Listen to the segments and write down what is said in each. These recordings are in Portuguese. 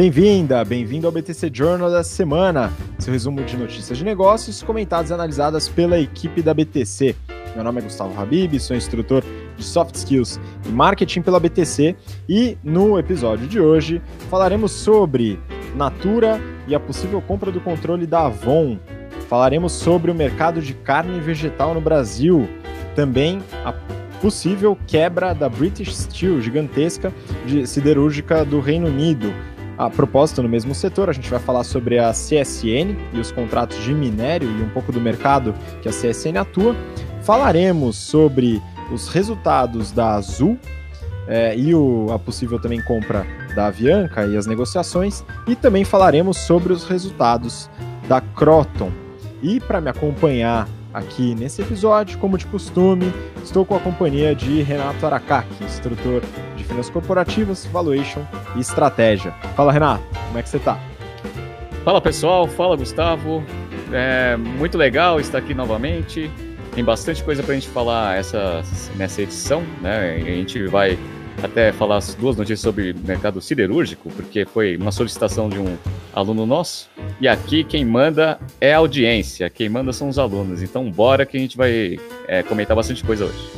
Bem-vinda, bem-vindo ao BTC Journal da semana, seu resumo de notícias de negócios comentadas e analisadas pela equipe da BTC. Meu nome é Gustavo Habib, sou instrutor de Soft Skills e Marketing pela BTC e no episódio de hoje falaremos sobre Natura e a possível compra do controle da Avon. Falaremos sobre o mercado de carne vegetal no Brasil, também a possível quebra da British Steel, gigantesca de siderúrgica do Reino Unido. A propósito, no mesmo setor, a gente vai falar sobre a CSN e os contratos de minério e um pouco do mercado que a CSN atua. Falaremos sobre os resultados da Azul é, e o, a possível também compra da Avianca e as negociações. E também falaremos sobre os resultados da Croton. E para me acompanhar aqui nesse episódio, como de costume, estou com a companhia de Renato Aracaki, instrutor de finanças corporativas, valuation e estratégia. Fala, Renato, como é que você está? Fala pessoal, fala Gustavo. É muito legal estar aqui novamente. Tem bastante coisa para a gente falar essa, nessa edição, né? A gente vai até falar as duas notícias sobre mercado siderúrgico, porque foi uma solicitação de um aluno nosso. E aqui quem manda é a audiência, quem manda são os alunos. Então, bora que a gente vai é, comentar bastante coisa hoje.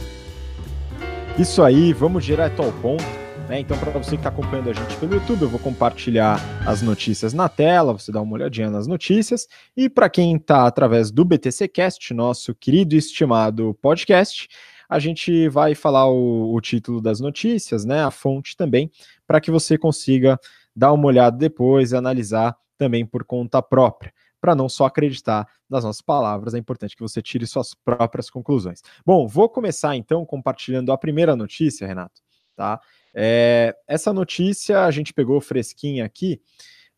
Isso aí, vamos direto ao ponto. Né? Então, para você que está acompanhando a gente pelo YouTube, eu vou compartilhar as notícias na tela, você dá uma olhadinha nas notícias. E para quem está através do BTCcast, nosso querido e estimado podcast, a gente vai falar o, o título das notícias, né, a fonte também, para que você consiga dar uma olhada depois e analisar também por conta própria. Para não só acreditar nas nossas palavras, é importante que você tire suas próprias conclusões. Bom, vou começar então compartilhando a primeira notícia, Renato. Tá? É, essa notícia a gente pegou fresquinha aqui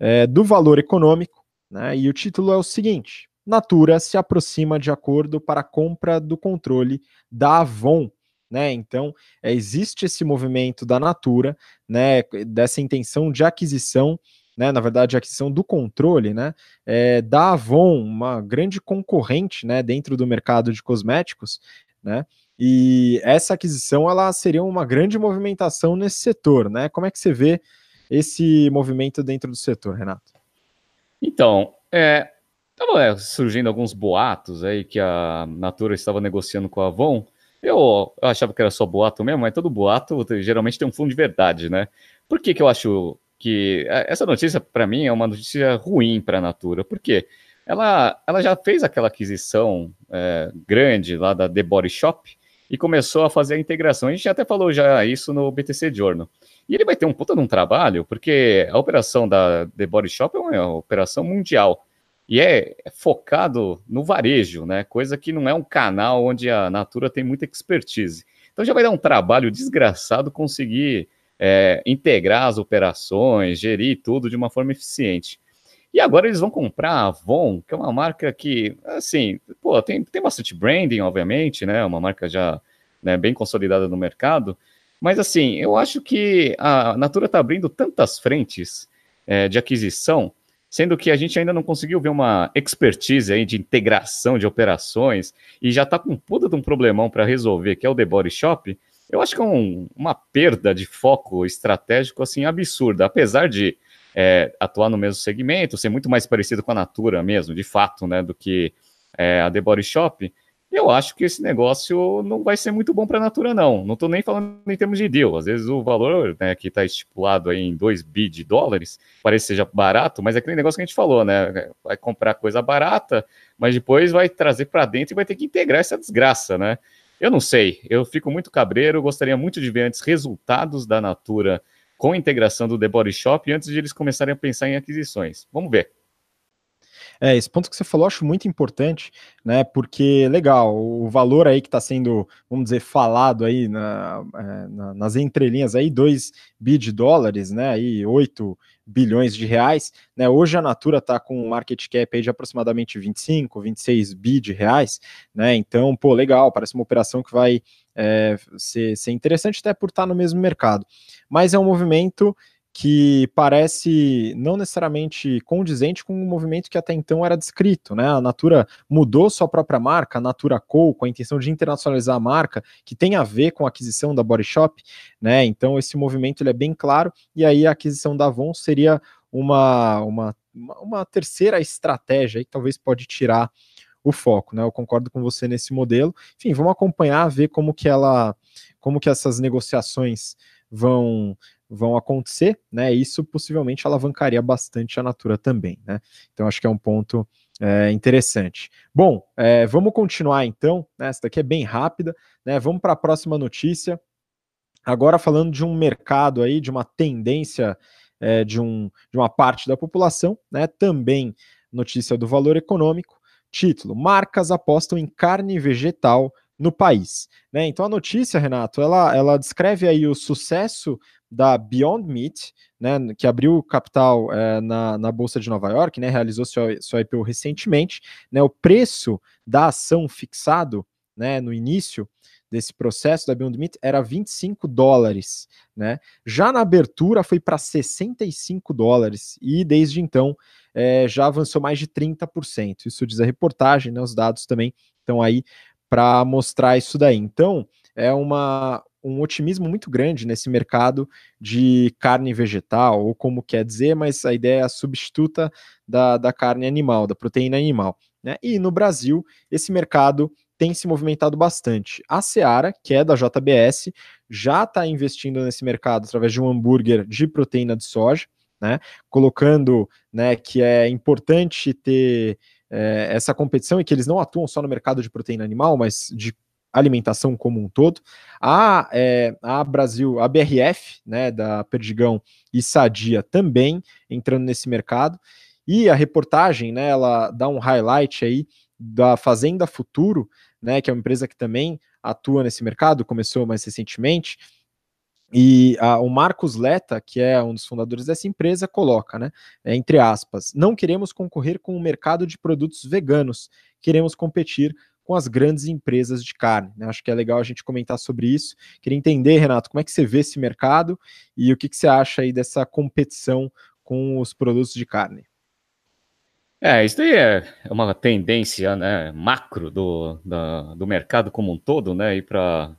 é, do valor econômico, né? E o título é o seguinte: Natura se aproxima de acordo para a compra do controle da Avon. Né? Então, é, existe esse movimento da Natura, né, dessa intenção de aquisição, né, na verdade, aquisição do controle né, é, da Avon, uma grande concorrente né, dentro do mercado de cosméticos, né, e essa aquisição ela seria uma grande movimentação nesse setor. Né? Como é que você vê esse movimento dentro do setor, Renato? Então, é, Estava é, surgindo alguns boatos aí que a Natura estava negociando com a Avon. Eu, eu, achava que era só boato mesmo, mas todo boato geralmente tem um fundo de verdade, né? Por que, que eu acho que é, essa notícia, para mim, é uma notícia ruim para a Natura? Por quê? Ela, ela já fez aquela aquisição é, grande lá da The Body Shop e começou a fazer a integração. A gente até falou já isso no BTC Journal. E ele vai ter um puta de um trabalho, porque a operação da The Body Shop é uma operação mundial e é, é focado no varejo, né? Coisa que não é um canal onde a Natura tem muita expertise. Então já vai dar um trabalho desgraçado conseguir é, integrar as operações, gerir tudo de uma forma eficiente. E agora eles vão comprar a Avon, que é uma marca que, assim, pô, tem, tem bastante branding, obviamente, né? Uma marca já né, bem consolidada no mercado. Mas, assim, eu acho que a Natura está abrindo tantas frentes é, de aquisição sendo que a gente ainda não conseguiu ver uma expertise aí de integração de operações e já está com um puta de um problemão para resolver, que é o The Body Shop, eu acho que é um, uma perda de foco estratégico assim absurda, apesar de é, atuar no mesmo segmento, ser muito mais parecido com a Natura mesmo, de fato, né, do que é, a The Body Shop, eu acho que esse negócio não vai ser muito bom para a Natura, não. Não estou nem falando em termos de deal. Às vezes o valor né, que está estipulado aí em 2 bi de dólares parece seja barato, mas é aquele negócio que a gente falou, né? Vai comprar coisa barata, mas depois vai trazer para dentro e vai ter que integrar essa desgraça, né? Eu não sei, eu fico muito cabreiro, gostaria muito de ver antes resultados da Natura com a integração do The Body Shop antes de eles começarem a pensar em aquisições. Vamos ver. É, esse ponto que você falou eu acho muito importante, né? Porque, legal, o valor aí que está sendo, vamos dizer, falado aí na, é, na, nas entrelinhas aí, 2 bi de dólares, né? Aí 8 bilhões de reais, né? Hoje a Natura está com um market cap aí de aproximadamente 25, 26 bi de reais, né? Então, pô, legal, parece uma operação que vai é, ser, ser interessante até por estar tá no mesmo mercado. Mas é um movimento que parece não necessariamente condizente com o movimento que até então era descrito, né? A Natura mudou sua própria marca, a Natura Co, com a intenção de internacionalizar a marca, que tem a ver com a aquisição da Body Shop, né? Então esse movimento ele é bem claro, e aí a aquisição da Avon seria uma, uma, uma terceira estratégia que talvez pode tirar o foco, né? Eu concordo com você nesse modelo. Enfim, vamos acompanhar, ver como que ela, como que essas negociações vão vão acontecer, né? Isso possivelmente alavancaria bastante a Natura também, né? Então acho que é um ponto é, interessante. Bom, é, vamos continuar então. Né? Essa daqui é bem rápida, né? Vamos para a próxima notícia. Agora falando de um mercado aí, de uma tendência é, de, um, de uma parte da população, né? Também notícia do valor econômico. Título: Marcas apostam em carne vegetal no país. Né? Então a notícia, Renato, ela, ela descreve aí o sucesso da Beyond Meat, né, que abriu capital é, na, na Bolsa de Nova York, né, realizou seu, seu IPO recentemente. Né, o preço da ação fixado né, no início desse processo da Beyond Meat era 25 dólares. Né? Já na abertura foi para 65 dólares e desde então é, já avançou mais de 30%. Isso diz a reportagem, né? Os dados também estão aí para mostrar isso daí. Então, é uma, um otimismo muito grande nesse mercado de carne vegetal, ou como quer dizer, mas a ideia é a substituta da, da carne animal, da proteína animal. Né? E no Brasil, esse mercado tem se movimentado bastante. A Seara, que é da JBS, já está investindo nesse mercado através de um hambúrguer de proteína de soja né? Colocando né, que é importante ter é, essa competição e que eles não atuam só no mercado de proteína animal, mas de alimentação como um todo. A, é, a Brasil, a BRF, né, da Perdigão e Sadia também entrando nesse mercado. E a reportagem, né, ela dá um highlight aí da Fazenda Futuro, né, que é uma empresa que também atua nesse mercado, começou mais recentemente, e a, o Marcos Leta, que é um dos fundadores dessa empresa, coloca, né, é, entre aspas, não queremos concorrer com o mercado de produtos veganos, queremos competir com as grandes empresas de carne. Né? Acho que é legal a gente comentar sobre isso. Queria entender, Renato, como é que você vê esse mercado e o que, que você acha aí dessa competição com os produtos de carne. É, isso aí é uma tendência né, macro do, da, do mercado como um todo, né, e para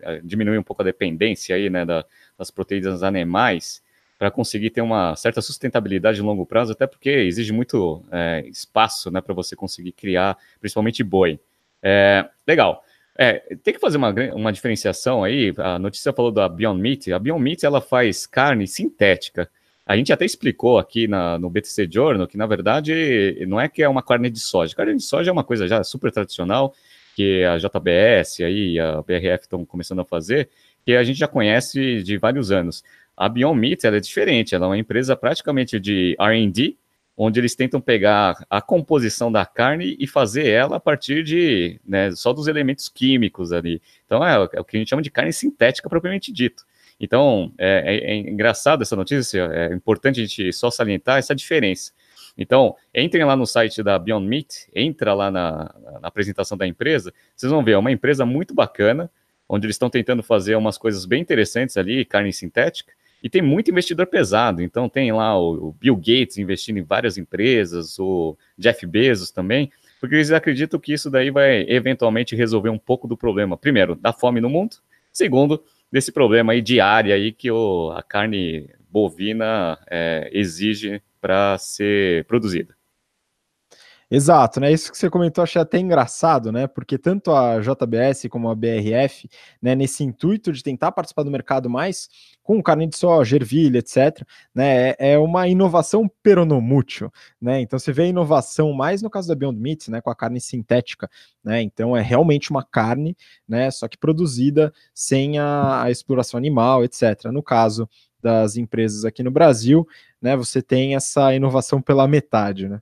é, diminuir um pouco a dependência aí, né, da, das proteínas animais, para conseguir ter uma certa sustentabilidade em longo prazo, até porque exige muito é, espaço né, para você conseguir criar, principalmente boi. É, legal. É, tem que fazer uma, uma diferenciação aí. A notícia falou da Beyond Meat. A Beyond Meat ela faz carne sintética. A gente até explicou aqui na, no BTC Journal que, na verdade, não é que é uma carne de soja. Carne de soja é uma coisa já super tradicional, que a JBS aí, a BRF estão começando a fazer, que a gente já conhece de vários anos. A Beyond Meat ela é diferente, ela é uma empresa praticamente de R&D, onde eles tentam pegar a composição da carne e fazer ela a partir de né, só dos elementos químicos ali. Então é, é o que a gente chama de carne sintética propriamente dito. Então, é, é, é engraçado essa notícia, é importante a gente só salientar essa diferença. Então, entrem lá no site da Beyond Meat, entra lá na, na, apresentação da empresa, vocês vão ver, é uma empresa muito bacana, onde eles estão tentando fazer umas coisas bem interessantes ali, carne sintética, e tem muito investidor pesado. Então, tem lá o, o Bill Gates investindo em várias empresas, o Jeff Bezos também, porque eles acreditam que isso daí vai eventualmente resolver um pouco do problema, primeiro, da fome no mundo, segundo, desse problema aí diário aí que o, a carne bovina é, exige para ser produzida. Exato, né? Isso que você comentou, achei até engraçado, né? Porque tanto a JBS como a BRF, né, nesse intuito de tentar participar do mercado mais com carne de soja, ervilha, etc., né? É, é uma inovação peronomútil, né? Então você vê a inovação mais no caso da Beyond Meat, né? Com a carne sintética, né? Então é realmente uma carne, né? Só que produzida sem a, a exploração animal, etc. No caso das empresas aqui no Brasil, né? Você tem essa inovação pela metade, né?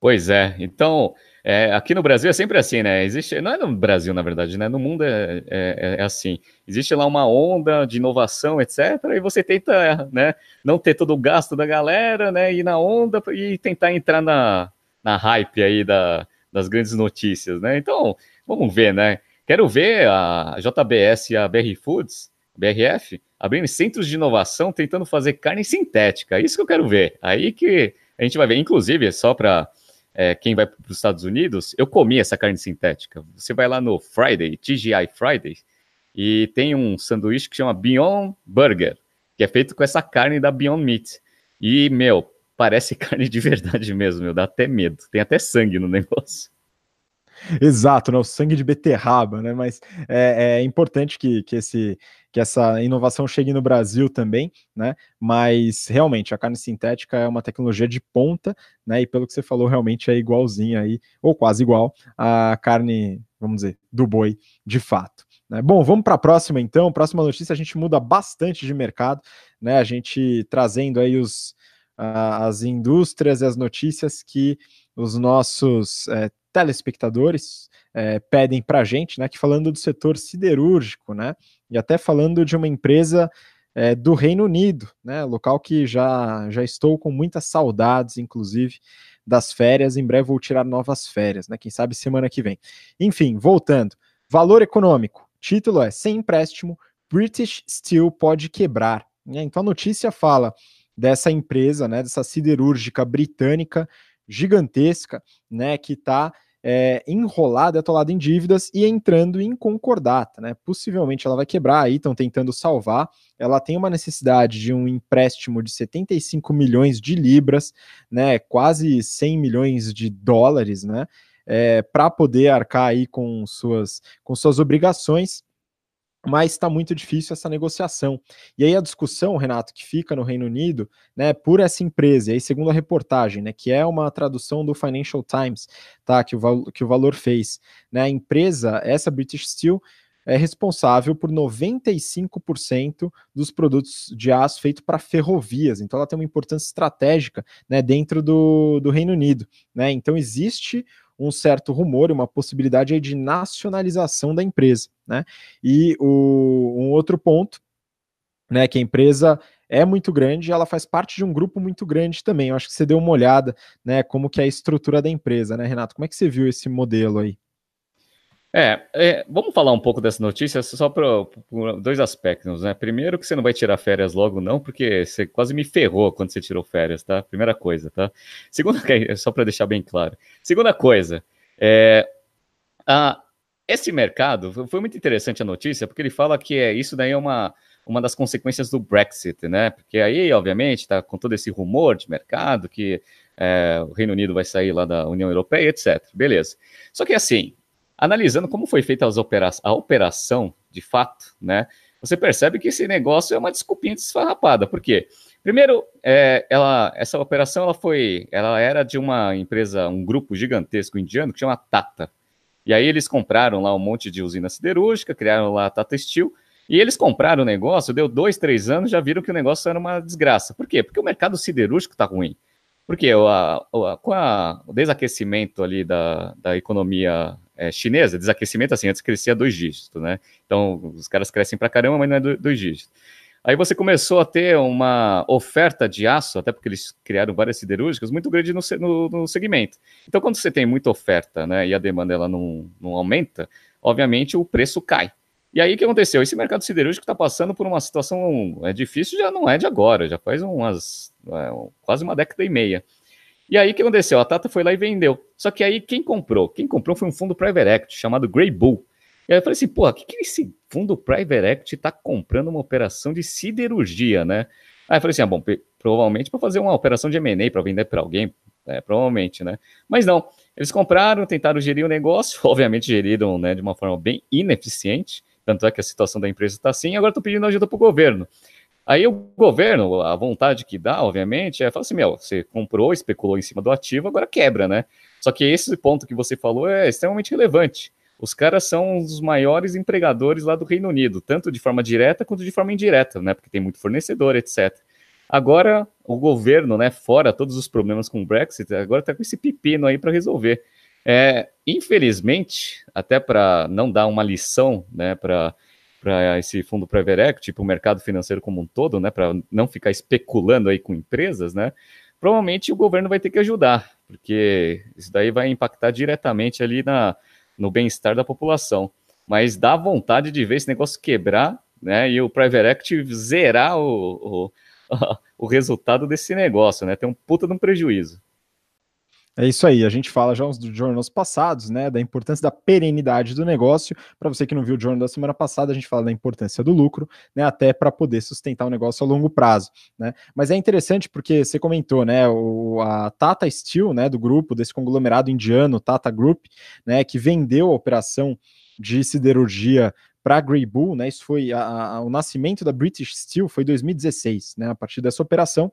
Pois é. Então, é, aqui no Brasil é sempre assim, né? Existe, não é no Brasil, na verdade, né? No mundo é, é, é, assim. Existe lá uma onda de inovação, etc. E você tenta, né? Não ter todo o gasto da galera, né? Ir na onda e tentar entrar na, na hype aí da, das grandes notícias, né? Então, vamos ver, né? Quero ver a JBS e a BR Foods, BRF, abrindo centros de inovação, tentando fazer carne sintética. Isso que eu quero ver. Aí que a gente vai ver, inclusive, só para é, quem vai para os Estados Unidos, eu comi essa carne sintética. Você vai lá no Friday, TGI Friday, e tem um sanduíche que chama Beyond Burger, que é feito com essa carne da Beyond Meat. E, meu, parece carne de verdade mesmo, meu, dá até medo. Tem até sangue no negócio. Exato, né? O sangue de beterraba, né? Mas é, é importante que, que, esse, que essa inovação chegue no Brasil também, né? Mas realmente a carne sintética é uma tecnologia de ponta, né? E pelo que você falou, realmente é igualzinha aí, ou quase igual, à carne, vamos dizer, do boi, de fato. Né? Bom, vamos para a próxima então. Próxima notícia, a gente muda bastante de mercado, né? A gente trazendo aí os, as indústrias e as notícias que os nossos é, telespectadores é, pedem para a gente, né, que falando do setor siderúrgico, né, e até falando de uma empresa é, do Reino Unido, né, local que já, já estou com muitas saudades, inclusive, das férias, em breve vou tirar novas férias, né, quem sabe semana que vem. Enfim, voltando, valor econômico, título é, sem empréstimo, British Steel pode quebrar. Né, então a notícia fala dessa empresa, né, dessa siderúrgica britânica, gigantesca, né, que está é, enrolada, atolada em dívidas e entrando em concordata, né? Possivelmente ela vai quebrar aí, estão tentando salvar. Ela tem uma necessidade de um empréstimo de 75 milhões de libras, né? Quase 100 milhões de dólares, né? É, para poder arcar aí com suas, com suas obrigações mas está muito difícil essa negociação. E aí a discussão, Renato, que fica no Reino Unido, né, por essa empresa, e aí segundo a reportagem, né, que é uma tradução do Financial Times, tá, que o, que o Valor fez, né, a empresa, essa British Steel, é responsável por 95% dos produtos de aço feito para ferrovias. Então, ela tem uma importância estratégica né, dentro do, do Reino Unido. Né? Então, existe um certo rumor, uma possibilidade de nacionalização da empresa, né? E o, um outro ponto, né, que a empresa é muito grande, ela faz parte de um grupo muito grande também. Eu acho que você deu uma olhada, né, como que é a estrutura da empresa, né, Renato? Como é que você viu esse modelo aí? É, é, vamos falar um pouco dessa notícia só para dois aspectos, né? Primeiro que você não vai tirar férias logo não, porque você quase me ferrou quando você tirou férias, tá? Primeira coisa, tá? Segunda, só para deixar bem claro. Segunda coisa, é, a, esse mercado foi muito interessante a notícia, porque ele fala que é isso daí é uma uma das consequências do Brexit, né? Porque aí, obviamente, está com todo esse rumor de mercado que é, o Reino Unido vai sair lá da União Europeia, etc. Beleza. Só que assim, analisando como foi feita opera a operação, de fato, né, você percebe que esse negócio é uma desculpinha desfarrapada. Por quê? Primeiro, é, ela, essa operação ela foi, ela era de uma empresa, um grupo gigantesco indiano que chama Tata. E aí eles compraram lá um monte de usina siderúrgica, criaram lá a Tata Steel, e eles compraram o negócio, deu dois, três anos, já viram que o negócio era uma desgraça. Por quê? Porque o mercado siderúrgico está ruim. Porque o, a, com a, o desaquecimento ali da, da economia é, chinesa, desaquecimento assim, antes crescia dois dígitos, né? Então os caras crescem pra caramba, mas não é dois dígitos. Aí você começou a ter uma oferta de aço, até porque eles criaram várias siderúrgicas, muito grande no, no, no segmento. Então, quando você tem muita oferta né, e a demanda ela não, não aumenta, obviamente o preço cai. E aí o que aconteceu? Esse mercado siderúrgico está passando por uma situação é difícil, já não é de agora, já faz umas é, quase uma década e meia. E aí o que aconteceu? A Tata foi lá e vendeu. Só que aí quem comprou? Quem comprou foi um fundo private equity chamado Grey Bull. E aí eu falei assim, porra, o que, que esse fundo private equity está comprando uma operação de siderurgia, né? Aí eu falei assim, ah, bom, provavelmente para fazer uma operação de M&A para vender para alguém, é, provavelmente, né? Mas não, eles compraram, tentaram gerir o negócio, obviamente geriram né, de uma forma bem ineficiente, tanto é que a situação da empresa está assim, agora estou pedindo ajuda para o governo. Aí o governo, a vontade que dá, obviamente, é falar assim: meu, você comprou, especulou em cima do ativo, agora quebra, né? Só que esse ponto que você falou é extremamente relevante. Os caras são os maiores empregadores lá do Reino Unido, tanto de forma direta quanto de forma indireta, né? Porque tem muito fornecedor, etc. Agora, o governo, né, fora todos os problemas com o Brexit, agora está com esse pepino aí para resolver. É, infelizmente, até para não dar uma lição, né, para esse fundo private equity, para o mercado financeiro como um todo, né, para não ficar especulando aí com empresas, né, provavelmente o governo vai ter que ajudar, porque isso daí vai impactar diretamente ali na, no bem-estar da população. Mas dá vontade de ver esse negócio quebrar, né, e o private equity zerar o, o, o resultado desse negócio, né, tem um puta de um prejuízo. É isso aí, a gente fala já uns jornais passados, né, da importância da perenidade do negócio. Para você que não viu o jornal da semana passada, a gente fala da importância do lucro, né, até para poder sustentar o negócio a longo prazo, né. Mas é interessante porque você comentou, né, o, a Tata Steel, né, do grupo desse conglomerado indiano, Tata Group, né, que vendeu a operação de siderurgia para a Grey Bull, né? Isso foi a, a, o nascimento da British Steel foi 2016, né? A partir dessa operação.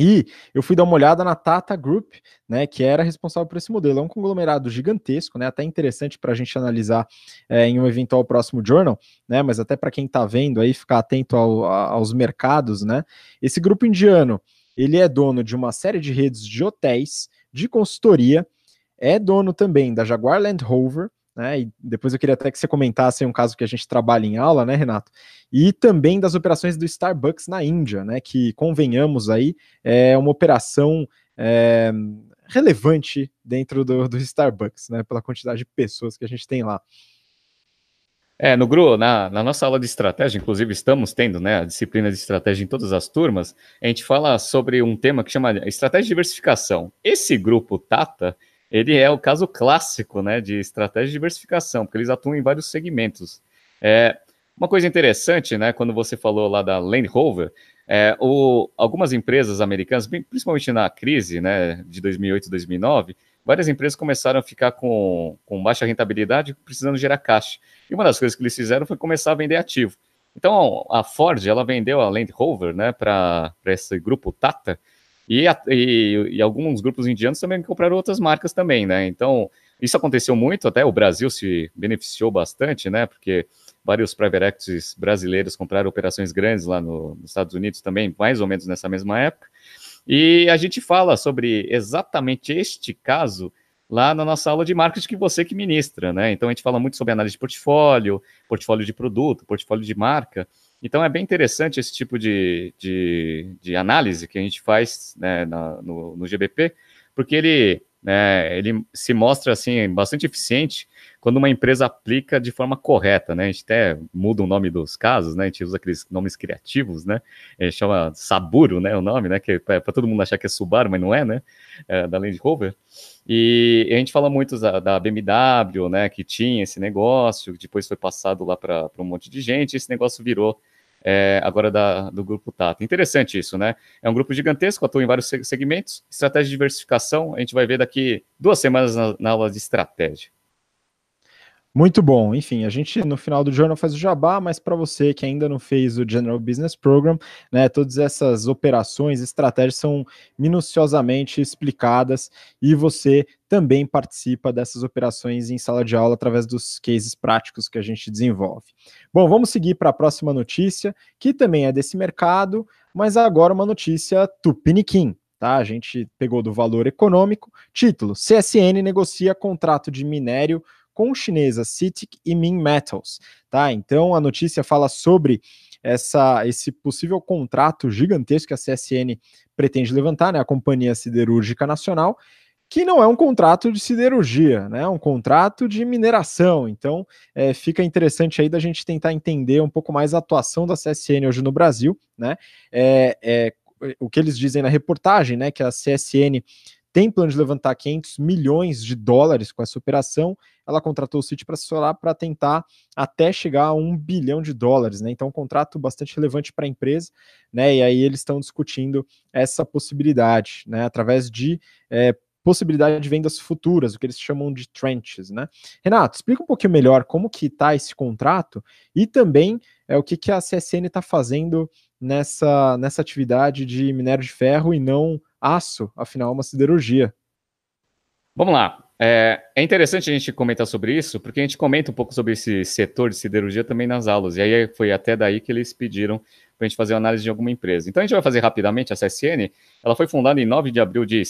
E eu fui dar uma olhada na Tata Group, né, que era responsável por esse modelo. É um conglomerado gigantesco, né, até interessante para a gente analisar é, em um eventual próximo journal, né, mas até para quem está vendo aí, ficar atento ao, a, aos mercados, né. Esse grupo indiano, ele é dono de uma série de redes de hotéis, de consultoria, é dono também da Jaguar Land Rover, né? E depois eu queria até que você comentasse um caso que a gente trabalha em aula, né, Renato? E também das operações do Starbucks na Índia, né? Que convenhamos aí, é uma operação é, relevante dentro do, do Starbucks, né? Pela quantidade de pessoas que a gente tem lá. É, no GRU, na, na, nossa aula de estratégia, inclusive estamos tendo né, a disciplina de estratégia em todas as turmas, a gente fala sobre um tema que chama estratégia de diversificação. Esse grupo Tata, ele é o caso clássico né, de estratégia de diversificação, porque eles atuam em vários segmentos. É, uma coisa interessante, né, quando você falou lá da Land Rover, é, o, algumas empresas americanas, principalmente na crise né, de 2008 e 2009, várias empresas começaram a ficar com, com baixa rentabilidade, precisando gerar caixa. E uma das coisas que eles fizeram foi começar a vender ativo. Então, a Ford, ela vendeu a Land Rover né, para esse grupo Tata, e, e, e, alguns grupos indianos também compraram outras marcas também, né? Então, isso aconteceu muito, até o Brasil se beneficiou bastante, né? Porque vários private equities brasileiros compraram operações grandes lá no, nos Estados Unidos também, mais ou menos nessa mesma época. E a gente fala sobre exatamente este caso lá na nossa aula de marketing que você que ministra, né? Então a gente fala muito sobre análise de portfólio, portfólio de produto, portfólio de marca. Então é bem interessante esse tipo de, de, de análise que a gente faz né, na, no, no GBP, porque ele, né, ele se mostra assim bastante eficiente quando uma empresa aplica de forma correta, né? A gente até muda o nome dos casos, né? A gente usa aqueles nomes criativos, né? A gente chama Saburo, né? O nome, né? Que é para todo mundo achar que é Subaru, mas não é, né? É, da Land Rover. E a gente fala muito da, da, BMW, né? Que tinha esse negócio, depois foi passado lá para um monte de gente. E esse negócio virou é, agora da, do grupo Tata. Interessante isso, né? É um grupo gigantesco, atua em vários segmentos. Estratégia de diversificação, a gente vai ver daqui duas semanas na, na aula de estratégia. Muito bom. Enfim, a gente no final do jornal faz o jabá, mas para você que ainda não fez o General Business Program, né, todas essas operações, estratégias são minuciosamente explicadas e você também participa dessas operações em sala de aula através dos cases práticos que a gente desenvolve. Bom, vamos seguir para a próxima notícia, que também é desse mercado, mas agora uma notícia tupiniquim. Tá, a gente pegou do valor econômico. Título: CSN negocia contrato de minério com chinesa CITIC e Min Metals, tá? Então a notícia fala sobre essa, esse possível contrato gigantesco que a CSN pretende levantar, né? A Companhia Siderúrgica Nacional, que não é um contrato de siderurgia, né? É um contrato de mineração. Então, é, fica interessante aí da gente tentar entender um pouco mais a atuação da CSN hoje no Brasil, né? É, é, o que eles dizem na reportagem, né? Que a CSN tem plano de levantar 500 milhões de dólares com essa operação. Ela contratou o City para assessorar para tentar até chegar a um bilhão de dólares, né? Então, um contrato bastante relevante para a empresa, né? E aí eles estão discutindo essa possibilidade, né? Através de é, possibilidade de vendas futuras, o que eles chamam de trenches, né? Renato, explica um pouquinho melhor como que está esse contrato e também é o que, que a CSN está fazendo nessa, nessa atividade de minério de ferro e não aço, afinal, uma siderurgia. Vamos lá. É, é, interessante a gente comentar sobre isso, porque a gente comenta um pouco sobre esse setor de siderurgia também nas aulas, e aí foi até daí que eles pediram para a gente fazer uma análise de alguma empresa. Então a gente vai fazer rapidamente a CSN, ela foi fundada em 9 de abril de,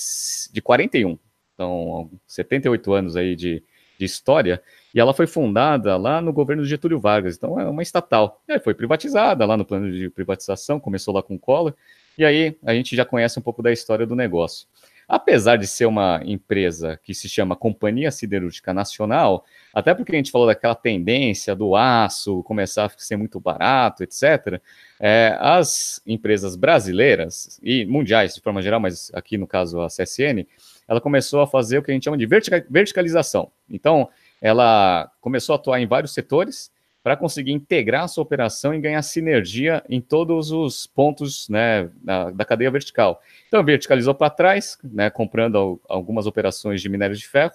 de 41, então 78 anos aí de, de história, e ela foi fundada lá no governo de Getúlio Vargas, então é uma estatal. E aí foi privatizada lá no plano de privatização, começou lá com Collor, e aí a gente já conhece um pouco da história do negócio. Apesar de ser uma empresa que se chama Companhia Siderúrgica Nacional, até porque a gente falou daquela tendência do aço começar a ser muito barato, etc., é, as empresas brasileiras e mundiais de forma geral, mas aqui no caso a CSN, ela começou a fazer o que a gente chama de verticalização. Então, ela começou a atuar em vários setores para conseguir integrar a sua operação e ganhar sinergia em todos os pontos né, da, da cadeia vertical. Então, verticalizou para trás, né, comprando algumas operações de minério de ferro,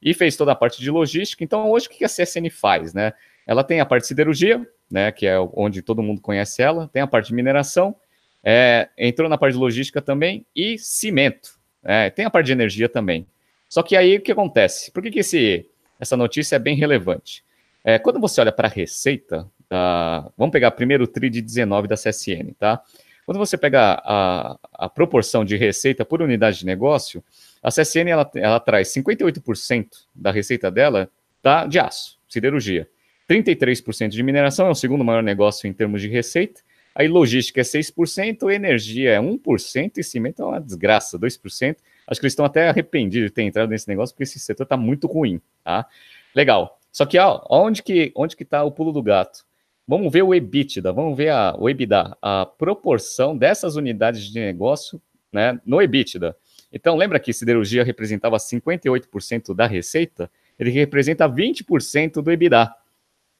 e fez toda a parte de logística. Então, hoje, o que a CSN faz? Né? Ela tem a parte de siderurgia, né, que é onde todo mundo conhece ela, tem a parte de mineração, é, entrou na parte de logística também, e cimento. É, tem a parte de energia também. Só que aí o que acontece? Por que, que esse, essa notícia é bem relevante? É, quando você olha para a receita, da, vamos pegar primeiro o TRI de 19 da CSN, tá? Quando você pega a, a proporção de receita por unidade de negócio, a CSN ela, ela traz 58% da receita dela tá, de aço, siderurgia. 33% de mineração é o segundo maior negócio em termos de receita. Aí logística é 6%, energia é 1% e cimento é uma desgraça, 2%. Acho que eles estão até arrependidos de ter entrado nesse negócio porque esse setor está muito ruim, tá? Legal. Só que ó, onde que onde que está o pulo do gato? Vamos ver o EBITDA, vamos ver a, o EBITDA, a proporção dessas unidades de negócio né, no EBITDA. Então, lembra que siderurgia representava 58% da receita? Ele representa 20% do EBITDA.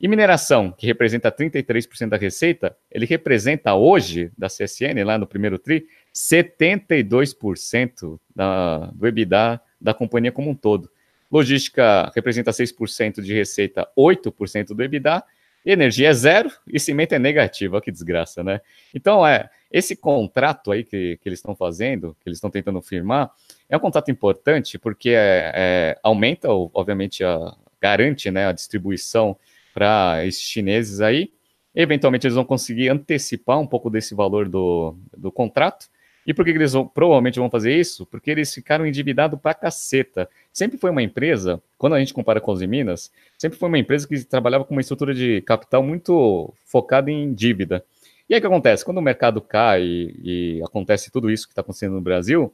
E mineração, que representa 33% da receita, ele representa hoje, da CSN, lá no primeiro TRI, 72% da, do EBITDA da companhia como um todo. Logística representa 6% de receita, 8% do EBITDA. Energia é zero e cimento é negativo. Olha que desgraça, né? Então, é, esse contrato aí que, que eles estão fazendo, que eles estão tentando firmar, é um contrato importante porque é, é, aumenta, obviamente, a, garante né, a distribuição para esses chineses aí. Eventualmente, eles vão conseguir antecipar um pouco desse valor do, do contrato e por que, eles vão, provavelmente vão fazer isso? Porque eles ficaram endividados pra caceta. Sempre foi uma empresa, quando a gente compara com os Minas, sempre foi uma empresa que trabalhava com uma estrutura de capital muito focada em dívida. E aí o que acontece? Quando o mercado cai e, e acontece tudo isso que está acontecendo no Brasil,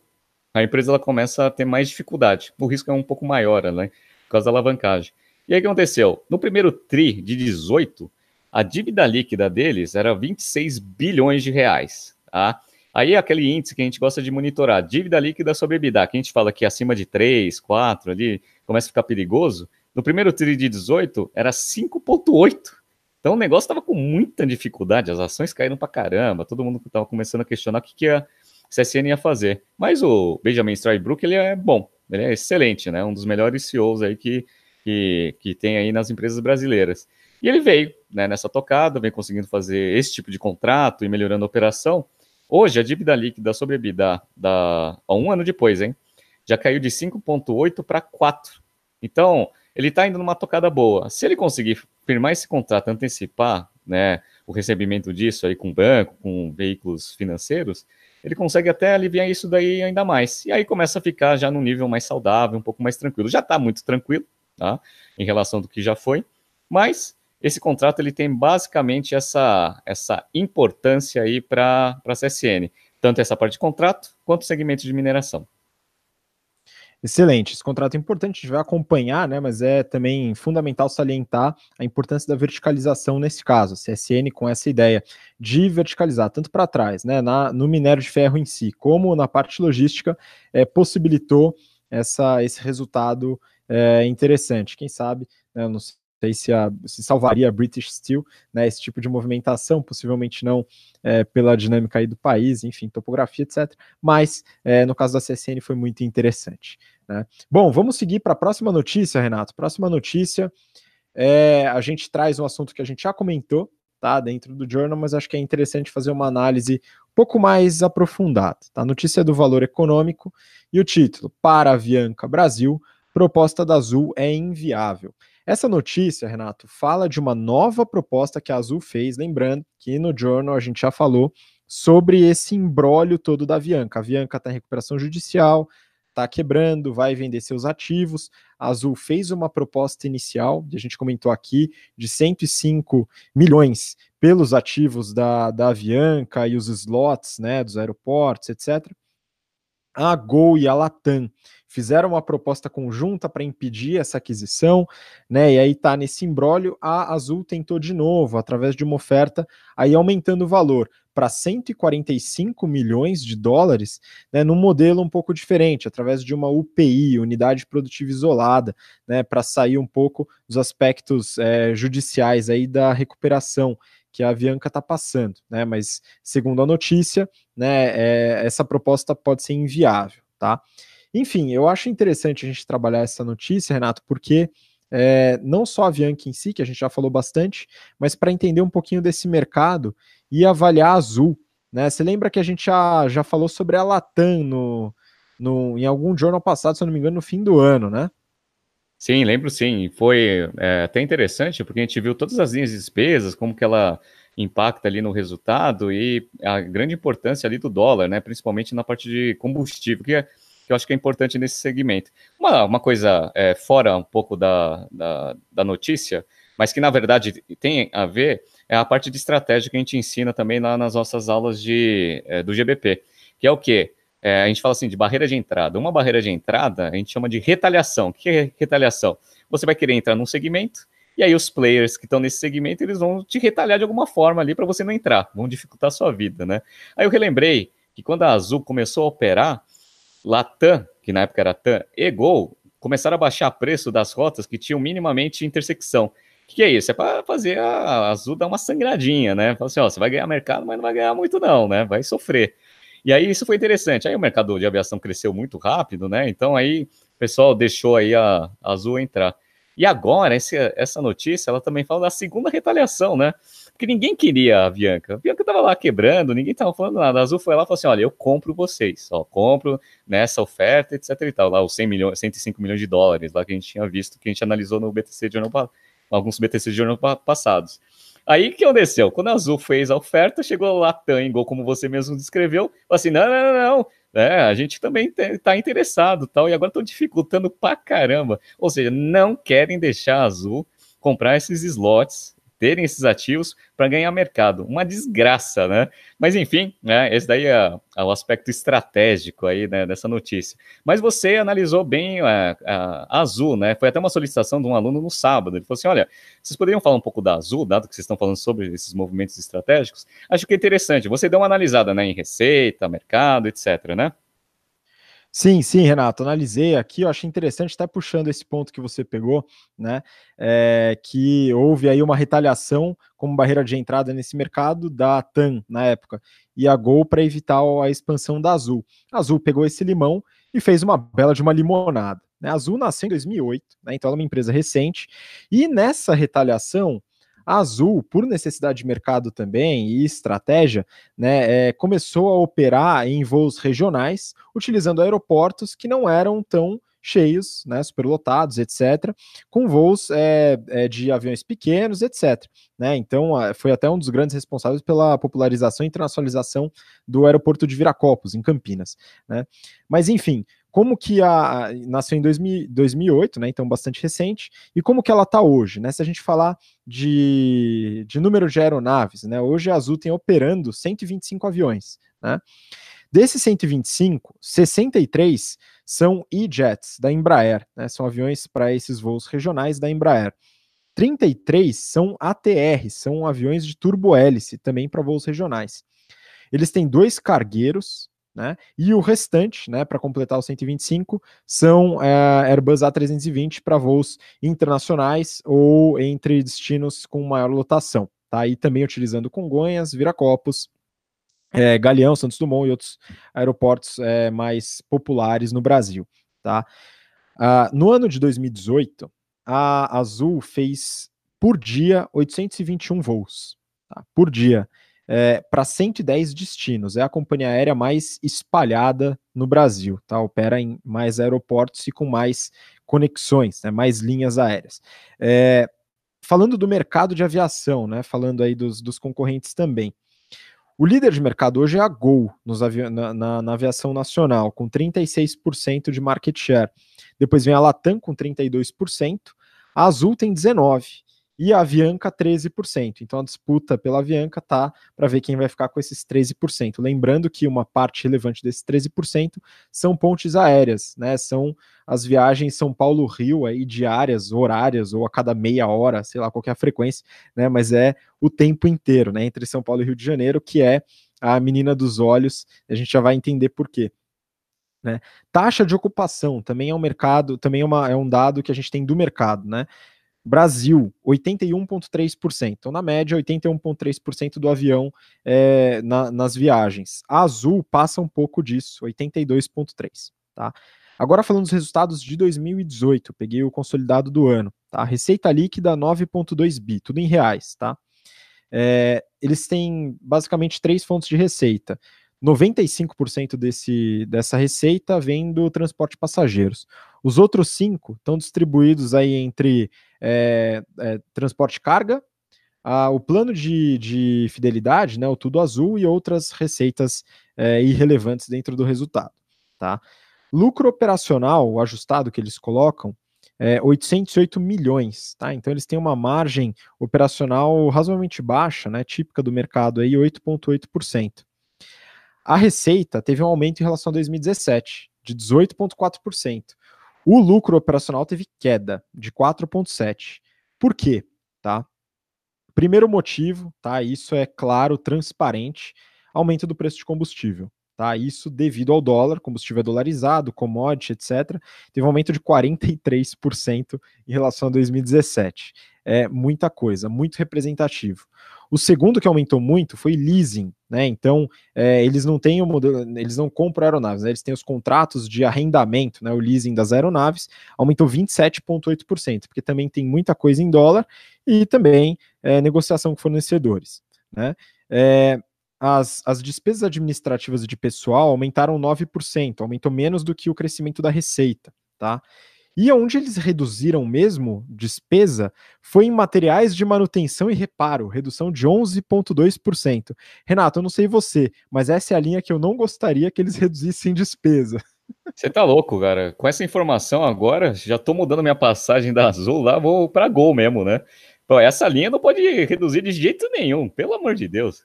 a empresa ela começa a ter mais dificuldade. O risco é um pouco maior, né? Por causa da alavancagem. E aí o que aconteceu? No primeiro TRI de 18, a dívida líquida deles era 26 bilhões de reais. Tá? Aí é aquele índice que a gente gosta de monitorar, dívida líquida sobre EBITDA, que a gente fala que acima de 3, 4 ali, começa a ficar perigoso. No primeiro TRI de 18 era 5,8. Então o negócio estava com muita dificuldade, as ações caíram para caramba, todo mundo estava começando a questionar o que, que a CSN ia fazer. Mas o Benjamin Strybrook, ele é bom, ele é excelente, né? Um dos melhores CEOs aí que, que, que tem aí nas empresas brasileiras. E ele veio né, nessa tocada, vem conseguindo fazer esse tipo de contrato e melhorando a operação. Hoje, a dívida líquida sobre EBITDA, da, há um ano depois, hein, já caiu de 5,8 para 4. Então, ele está indo numa tocada boa. Se ele conseguir firmar esse contrato, antecipar né, o recebimento disso aí com banco, com veículos financeiros, ele consegue até aliviar isso daí ainda mais. E aí começa a ficar já num nível mais saudável, um pouco mais tranquilo. Já está muito tranquilo, tá? Em relação do que já foi, mas esse contrato ele tem basicamente essa, essa importância aí para a CSN, tanto essa parte de contrato quanto o segmento de mineração. Excelente, esse contrato é importante, a gente vai acompanhar, né, mas é também fundamental salientar a importância da verticalização nesse caso, a CSN com essa ideia de verticalizar tanto para trás, né, na, no minério de ferro em si, como na parte logística, é, possibilitou essa, esse resultado é, interessante. Quem sabe, né, não sei se, a, se salvaria a British Steel, né, esse tipo de movimentação, possivelmente não é, pela dinâmica aí do país, enfim, topografia, etc. Mas é, no caso da CSN foi muito interessante. Né? Bom, vamos seguir para a próxima notícia, Renato. Próxima notícia, é, a gente traz um assunto que a gente já comentou, tá, dentro do Journal, mas acho que é interessante fazer uma análise um pouco mais aprofundada. Tá? A notícia é do valor econômico e o título, para a Avianca Brasil, proposta da Azul é inviável. Essa notícia, Renato, fala de uma nova proposta que a Azul fez, lembrando que no Journal a gente já falou sobre esse embrólio todo da Avianca. A Avianca está em recuperação judicial, está quebrando, vai vender seus ativos. A Azul fez uma proposta inicial, a gente comentou aqui, de 105 milhões pelos ativos da, da Avianca e os slots né, dos aeroportos, etc. A Gol e a Latam fizeram uma proposta conjunta para impedir essa aquisição, né? E aí tá nesse embrólio, a Azul tentou de novo, através de uma oferta, aí aumentando o valor para 145 milhões de dólares, né, num modelo um pouco diferente, através de uma UPI, unidade produtiva isolada, né, para sair um pouco dos aspectos é, judiciais aí da recuperação que a Avianca está passando, né? Mas segundo a notícia, né, é, essa proposta pode ser inviável, tá? Enfim, eu acho interessante a gente trabalhar essa notícia, Renato, porque é, não só a Avianca em si, que a gente já falou bastante, mas para entender um pouquinho desse mercado e avaliar a Azul. Né? Você lembra que a gente já, já falou sobre a Latam no, no, em algum jornal passado, se eu não me engano, no fim do ano, né? Sim, lembro sim. Foi é, até interessante, porque a gente viu todas as linhas de despesas, como que ela impacta ali no resultado e a grande importância ali do dólar, né? Principalmente na parte de combustível, que é que eu acho que é importante nesse segmento. Uma, uma coisa é, fora um pouco da, da, da, notícia, mas que na verdade tem a ver, é a parte de estratégia que a gente ensina também lá nas nossas aulas de, é, do GBP, que é o quê? É, a gente fala assim de barreira de entrada. Uma barreira de entrada a gente chama de retaliação. O que é retaliação? Você vai querer entrar num segmento, e aí os players que estão nesse segmento, eles vão te retalhar de alguma forma ali para você não entrar, vão dificultar a sua vida, né? Aí eu relembrei que quando a Azul começou a operar, Latam, que na época era TAM, e Gol, começaram a baixar preço das rotas que tinham minimamente intersecção. O que, que é isso? É para fazer a Azul dar uma sangradinha, né? Falar assim, ó, você vai ganhar mercado, mas não vai ganhar muito não, né? Vai sofrer. E aí isso foi interessante. Aí o mercado de aviação cresceu muito rápido, né? Então aí o pessoal deixou aí a, a Azul entrar. E agora, esse, essa notícia, ela também fala da segunda retaliação, né? Porque ninguém queria a Bianca. A Bianca estava lá quebrando, ninguém estava falando nada. A Azul foi lá e falou assim: olha, eu compro vocês, ó, compro nessa oferta, etc e tal. Lá os 100 milhões, 105 milhões de dólares lá que a gente tinha visto, que a gente analisou no BTC de ano, alguns BTC de ano passados. Aí que aconteceu? Quando a Azul fez a oferta, chegou lá Tango, como você mesmo descreveu, assim: não, não, não, não. É, a gente também está interessado tal, e agora estão dificultando pra caramba. Ou seja, não querem deixar a Azul comprar esses slots terem esses ativos para ganhar mercado. Uma desgraça, né? Mas enfim, né, esse daí é, é o aspecto estratégico aí né, dessa notícia. Mas você analisou bem a, a, Azul, né? Foi até uma solicitação de um aluno no sábado. Ele falou assim: olha, vocês poderiam falar um pouco da Azul, dado que vocês estão falando sobre esses movimentos estratégicos? Acho que é interessante. Você deu uma analisada né, em receita, mercado, etc., né? Sim, sim, Renato, analisei aqui, eu achei interessante, até puxando esse ponto que você pegou, né, é, que houve aí uma retaliação como barreira de entrada nesse mercado da TAM na época, e a Gol para evitar a expansão da Azul. A Azul pegou esse limão e fez uma bela de uma limonada. Né? A Azul nasceu em 2008, né, então ela é uma empresa recente, e nessa retaliação, a Azul, por necessidade de mercado também e estratégia, né, é, começou a operar em voos regionais, utilizando aeroportos que não eram tão cheios, né, superlotados, etc., com voos é, é, de aviões pequenos, etc. Né? Então, foi até um dos grandes responsáveis pela popularização e internacionalização do aeroporto de Viracopos, em Campinas. Né? Mas, enfim, como que a, nasceu em 2000, 2008, né? Então bastante recente. E como que ela está hoje, né? Se a gente falar de, de número de aeronaves, né? Hoje a Azul tem operando 125 aviões, né? Desses 125, 63 são E-Jets da Embraer, né? São aviões para esses voos regionais da Embraer. 33 são ATR, são aviões de turbo-hélice, também para voos regionais. Eles têm dois cargueiros, né? E o restante, né, para completar os 125, são é, Airbus A320 para voos internacionais ou entre destinos com maior lotação. Tá? E também utilizando Congonhas, Viracopos, é, Galeão, Santos Dumont e outros aeroportos é, mais populares no Brasil. Tá? Ah, no ano de 2018, a Azul fez por dia 821 voos. Tá? Por dia é, para 110 destinos. É a companhia aérea mais espalhada no Brasil, tá? Opera em mais aeroportos e com mais conexões, né? mais linhas aéreas. É, falando do mercado de aviação, né? Falando aí dos, dos concorrentes também. O líder de mercado hoje é a Gol nos avi na, na, na, aviação nacional, com 36% de market share. Depois vem a Latam com 32%, a Azul tem 19%, e a Avianca 13%. Então a disputa pela Avianca tá para ver quem vai ficar com esses 13%. Lembrando que uma parte relevante desses 13% são pontes aéreas, né? São as viagens São Paulo-Rio aí diárias, horárias ou a cada meia hora, sei lá qual a frequência, né? Mas é o tempo inteiro, né? Entre São Paulo e Rio de Janeiro, que é a menina dos olhos. A gente já vai entender por quê. Né? Taxa de ocupação também é um mercado, também é, uma, é um dado que a gente tem do mercado, né? Brasil, 81,3%. Então, na média, 81,3% do avião é, na, nas viagens. A Azul passa um pouco disso, 82,3%. Tá? Agora, falando dos resultados de 2018, peguei o consolidado do ano. Tá? Receita líquida, 9,2 bi, tudo em reais. Tá? É, eles têm basicamente três fontes de receita. 95% desse, dessa receita vem do transporte de passageiros. Os outros cinco estão distribuídos aí entre é, é, transporte carga, a, o plano de, de, fidelidade, né, o Tudo Azul e outras receitas é, irrelevantes dentro do resultado. Tá? Lucro operacional, ajustado que eles colocam, é 808 milhões, tá? Então eles têm uma margem operacional razoavelmente baixa, né, típica do mercado aí, 8,8%. A receita teve um aumento em relação a 2017, de 18,4%. O lucro operacional teve queda de 4,7%. Por quê? Tá? Primeiro motivo, tá? Isso é claro, transparente, aumento do preço de combustível. Tá? Isso devido ao dólar, combustível é dolarizado, commodity, etc. Teve um aumento de 43% em relação a 2017. É muita coisa, muito representativo. O segundo que aumentou muito foi leasing, né? Então, é, eles não têm o modelo, eles não compram aeronaves, né? eles têm os contratos de arrendamento, né? O leasing das aeronaves aumentou 27,8%, porque também tem muita coisa em dólar e também é, negociação com fornecedores, né? É, as, as despesas administrativas de pessoal aumentaram 9%, aumentou menos do que o crescimento da receita, tá? E onde eles reduziram mesmo despesa foi em materiais de manutenção e reparo, redução de 11,2%. Renato, eu não sei você, mas essa é a linha que eu não gostaria que eles reduzissem despesa. Você tá louco, cara. Com essa informação agora, já tô mudando minha passagem da Azul lá, vou para Gol mesmo, né? Pô, essa linha não pode reduzir de jeito nenhum, pelo amor de Deus.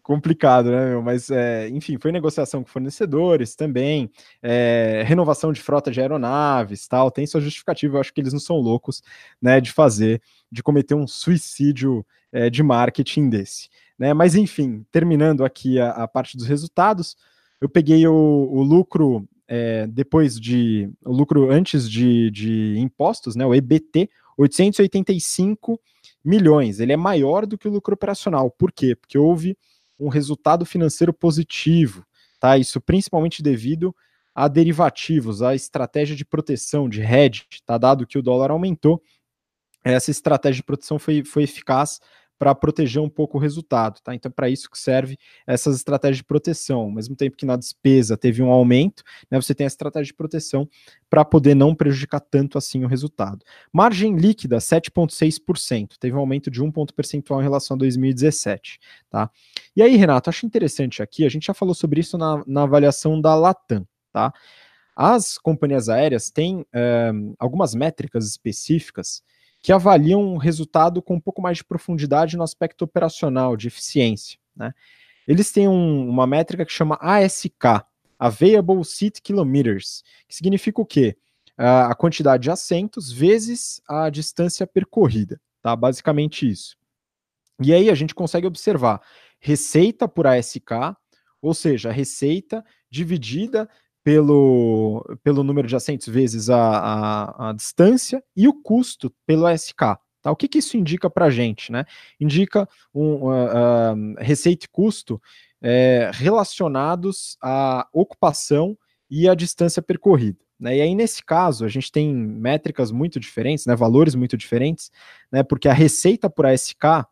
Complicado, né, meu? Mas, é, enfim, foi negociação com fornecedores também, é, renovação de frota de aeronaves, tal. Tem sua justificativa, eu acho que eles não são loucos, né, de fazer, de cometer um suicídio é, de marketing desse. Né? Mas, enfim, terminando aqui a, a parte dos resultados, eu peguei o, o lucro depois de. O lucro antes de, de impostos, né? O EBT 885 milhões. Ele é maior do que o lucro operacional. Por quê? Porque houve um resultado financeiro positivo, tá? Isso principalmente devido a derivativos, a estratégia de proteção, de hedge, tá? Dado que o dólar aumentou, essa estratégia de proteção foi, foi eficaz para proteger um pouco o resultado, tá? Então, para isso que serve essas estratégias de proteção. Ao mesmo tempo que na despesa teve um aumento, né, você tem a estratégia de proteção para poder não prejudicar tanto assim o resultado. Margem líquida, 7,6%, teve um aumento de um ponto percentual em relação a 2017, tá? E aí, Renato, acho interessante aqui, a gente já falou sobre isso na, na avaliação da Latam, tá? As companhias aéreas têm é, algumas métricas específicas que avaliam um resultado com um pouco mais de profundidade no aspecto operacional, de eficiência. Né? Eles têm um, uma métrica que chama ASK, Available Seat Kilometers, que significa o quê? a quantidade de assentos vezes a distância percorrida, tá? Basicamente isso. E aí a gente consegue observar receita por ASK, ou seja, a receita dividida pelo, pelo número de assentos vezes a, a, a distância e o custo pelo SK. Tá? O que, que isso indica para a gente? Né? Indica um, uh, uh, receita e custo é, relacionados à ocupação e à distância percorrida. Né? E aí, nesse caso, a gente tem métricas muito diferentes, né? valores muito diferentes, né? porque a receita por ASK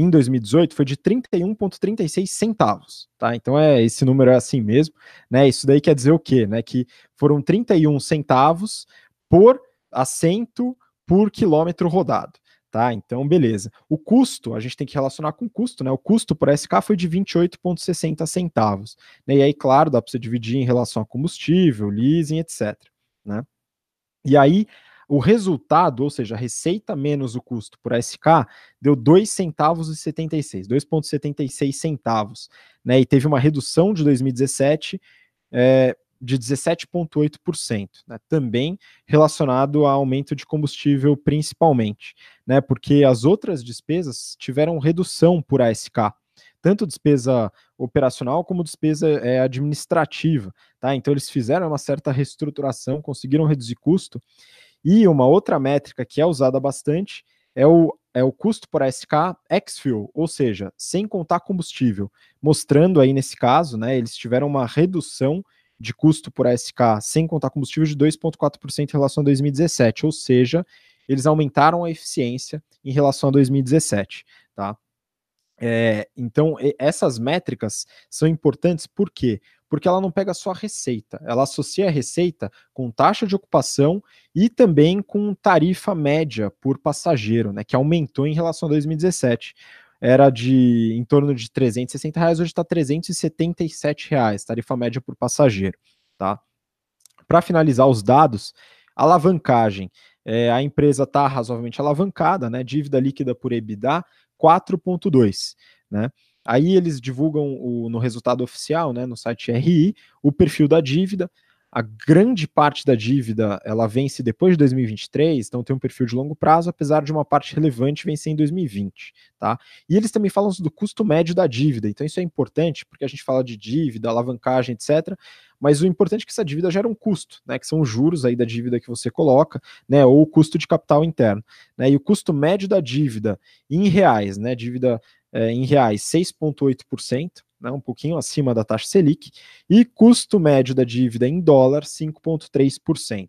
em 2018 foi de 31,36 centavos, tá? Então é esse número é assim mesmo, né? Isso daí quer dizer o quê, né? Que foram 31 centavos por assento por quilômetro rodado. Tá, então beleza. O custo, a gente tem que relacionar com o custo, né? O custo por SK foi de 28,60 centavos. Né? E aí, claro, dá para você dividir em relação a combustível, leasing, etc. Né? E aí, O resultado, ou seja, a receita menos o custo por SK, deu 2 centavos e 76, 2,76 centavos, né? E teve uma redução de 2017 é, de 17,8%, né? também relacionado a aumento de combustível, principalmente, né? Porque as outras despesas tiveram redução por ASK, tanto despesa operacional como despesa é, administrativa, tá? Então eles fizeram uma certa reestruturação, conseguiram reduzir custo. E uma outra métrica que é usada bastante é o, é o custo por ASK ex-fuel, ou seja, sem contar combustível, mostrando aí nesse caso, né, eles tiveram uma redução de custo por ASK sem contar combustível de 2,4% em relação a 2017, ou seja, eles aumentaram a eficiência em relação a 2017, tá? É, então, essas métricas são importantes por quê? Porque ela não pega só a receita, ela associa a receita com taxa de ocupação e também com tarifa média por passageiro, né, que aumentou em relação a 2017. Era de em torno de 360 reais, hoje está 377 reais, tarifa média por passageiro, tá? Para finalizar os dados, alavancagem. É, a empresa está razoavelmente alavancada, né? Dívida líquida por EBITDA 4,2, né? Aí eles divulgam o, no resultado oficial, né, no site RI, o perfil da dívida. A grande parte da dívida ela vence depois de 2023, então tem um perfil de longo prazo, apesar de uma parte relevante vencer em 2020, tá? E eles também falam do custo médio da dívida, então isso é importante, porque a gente fala de dívida, alavancagem, etc. Mas o importante é que essa dívida gera um custo, né? Que são os juros aí da dívida que você coloca, né? Ou o custo de capital interno. Né, e o custo médio da dívida em reais, né? Dívida é, em reais 6,8%, né, um pouquinho acima da taxa Selic, e custo médio da dívida em dólar, 5,3%.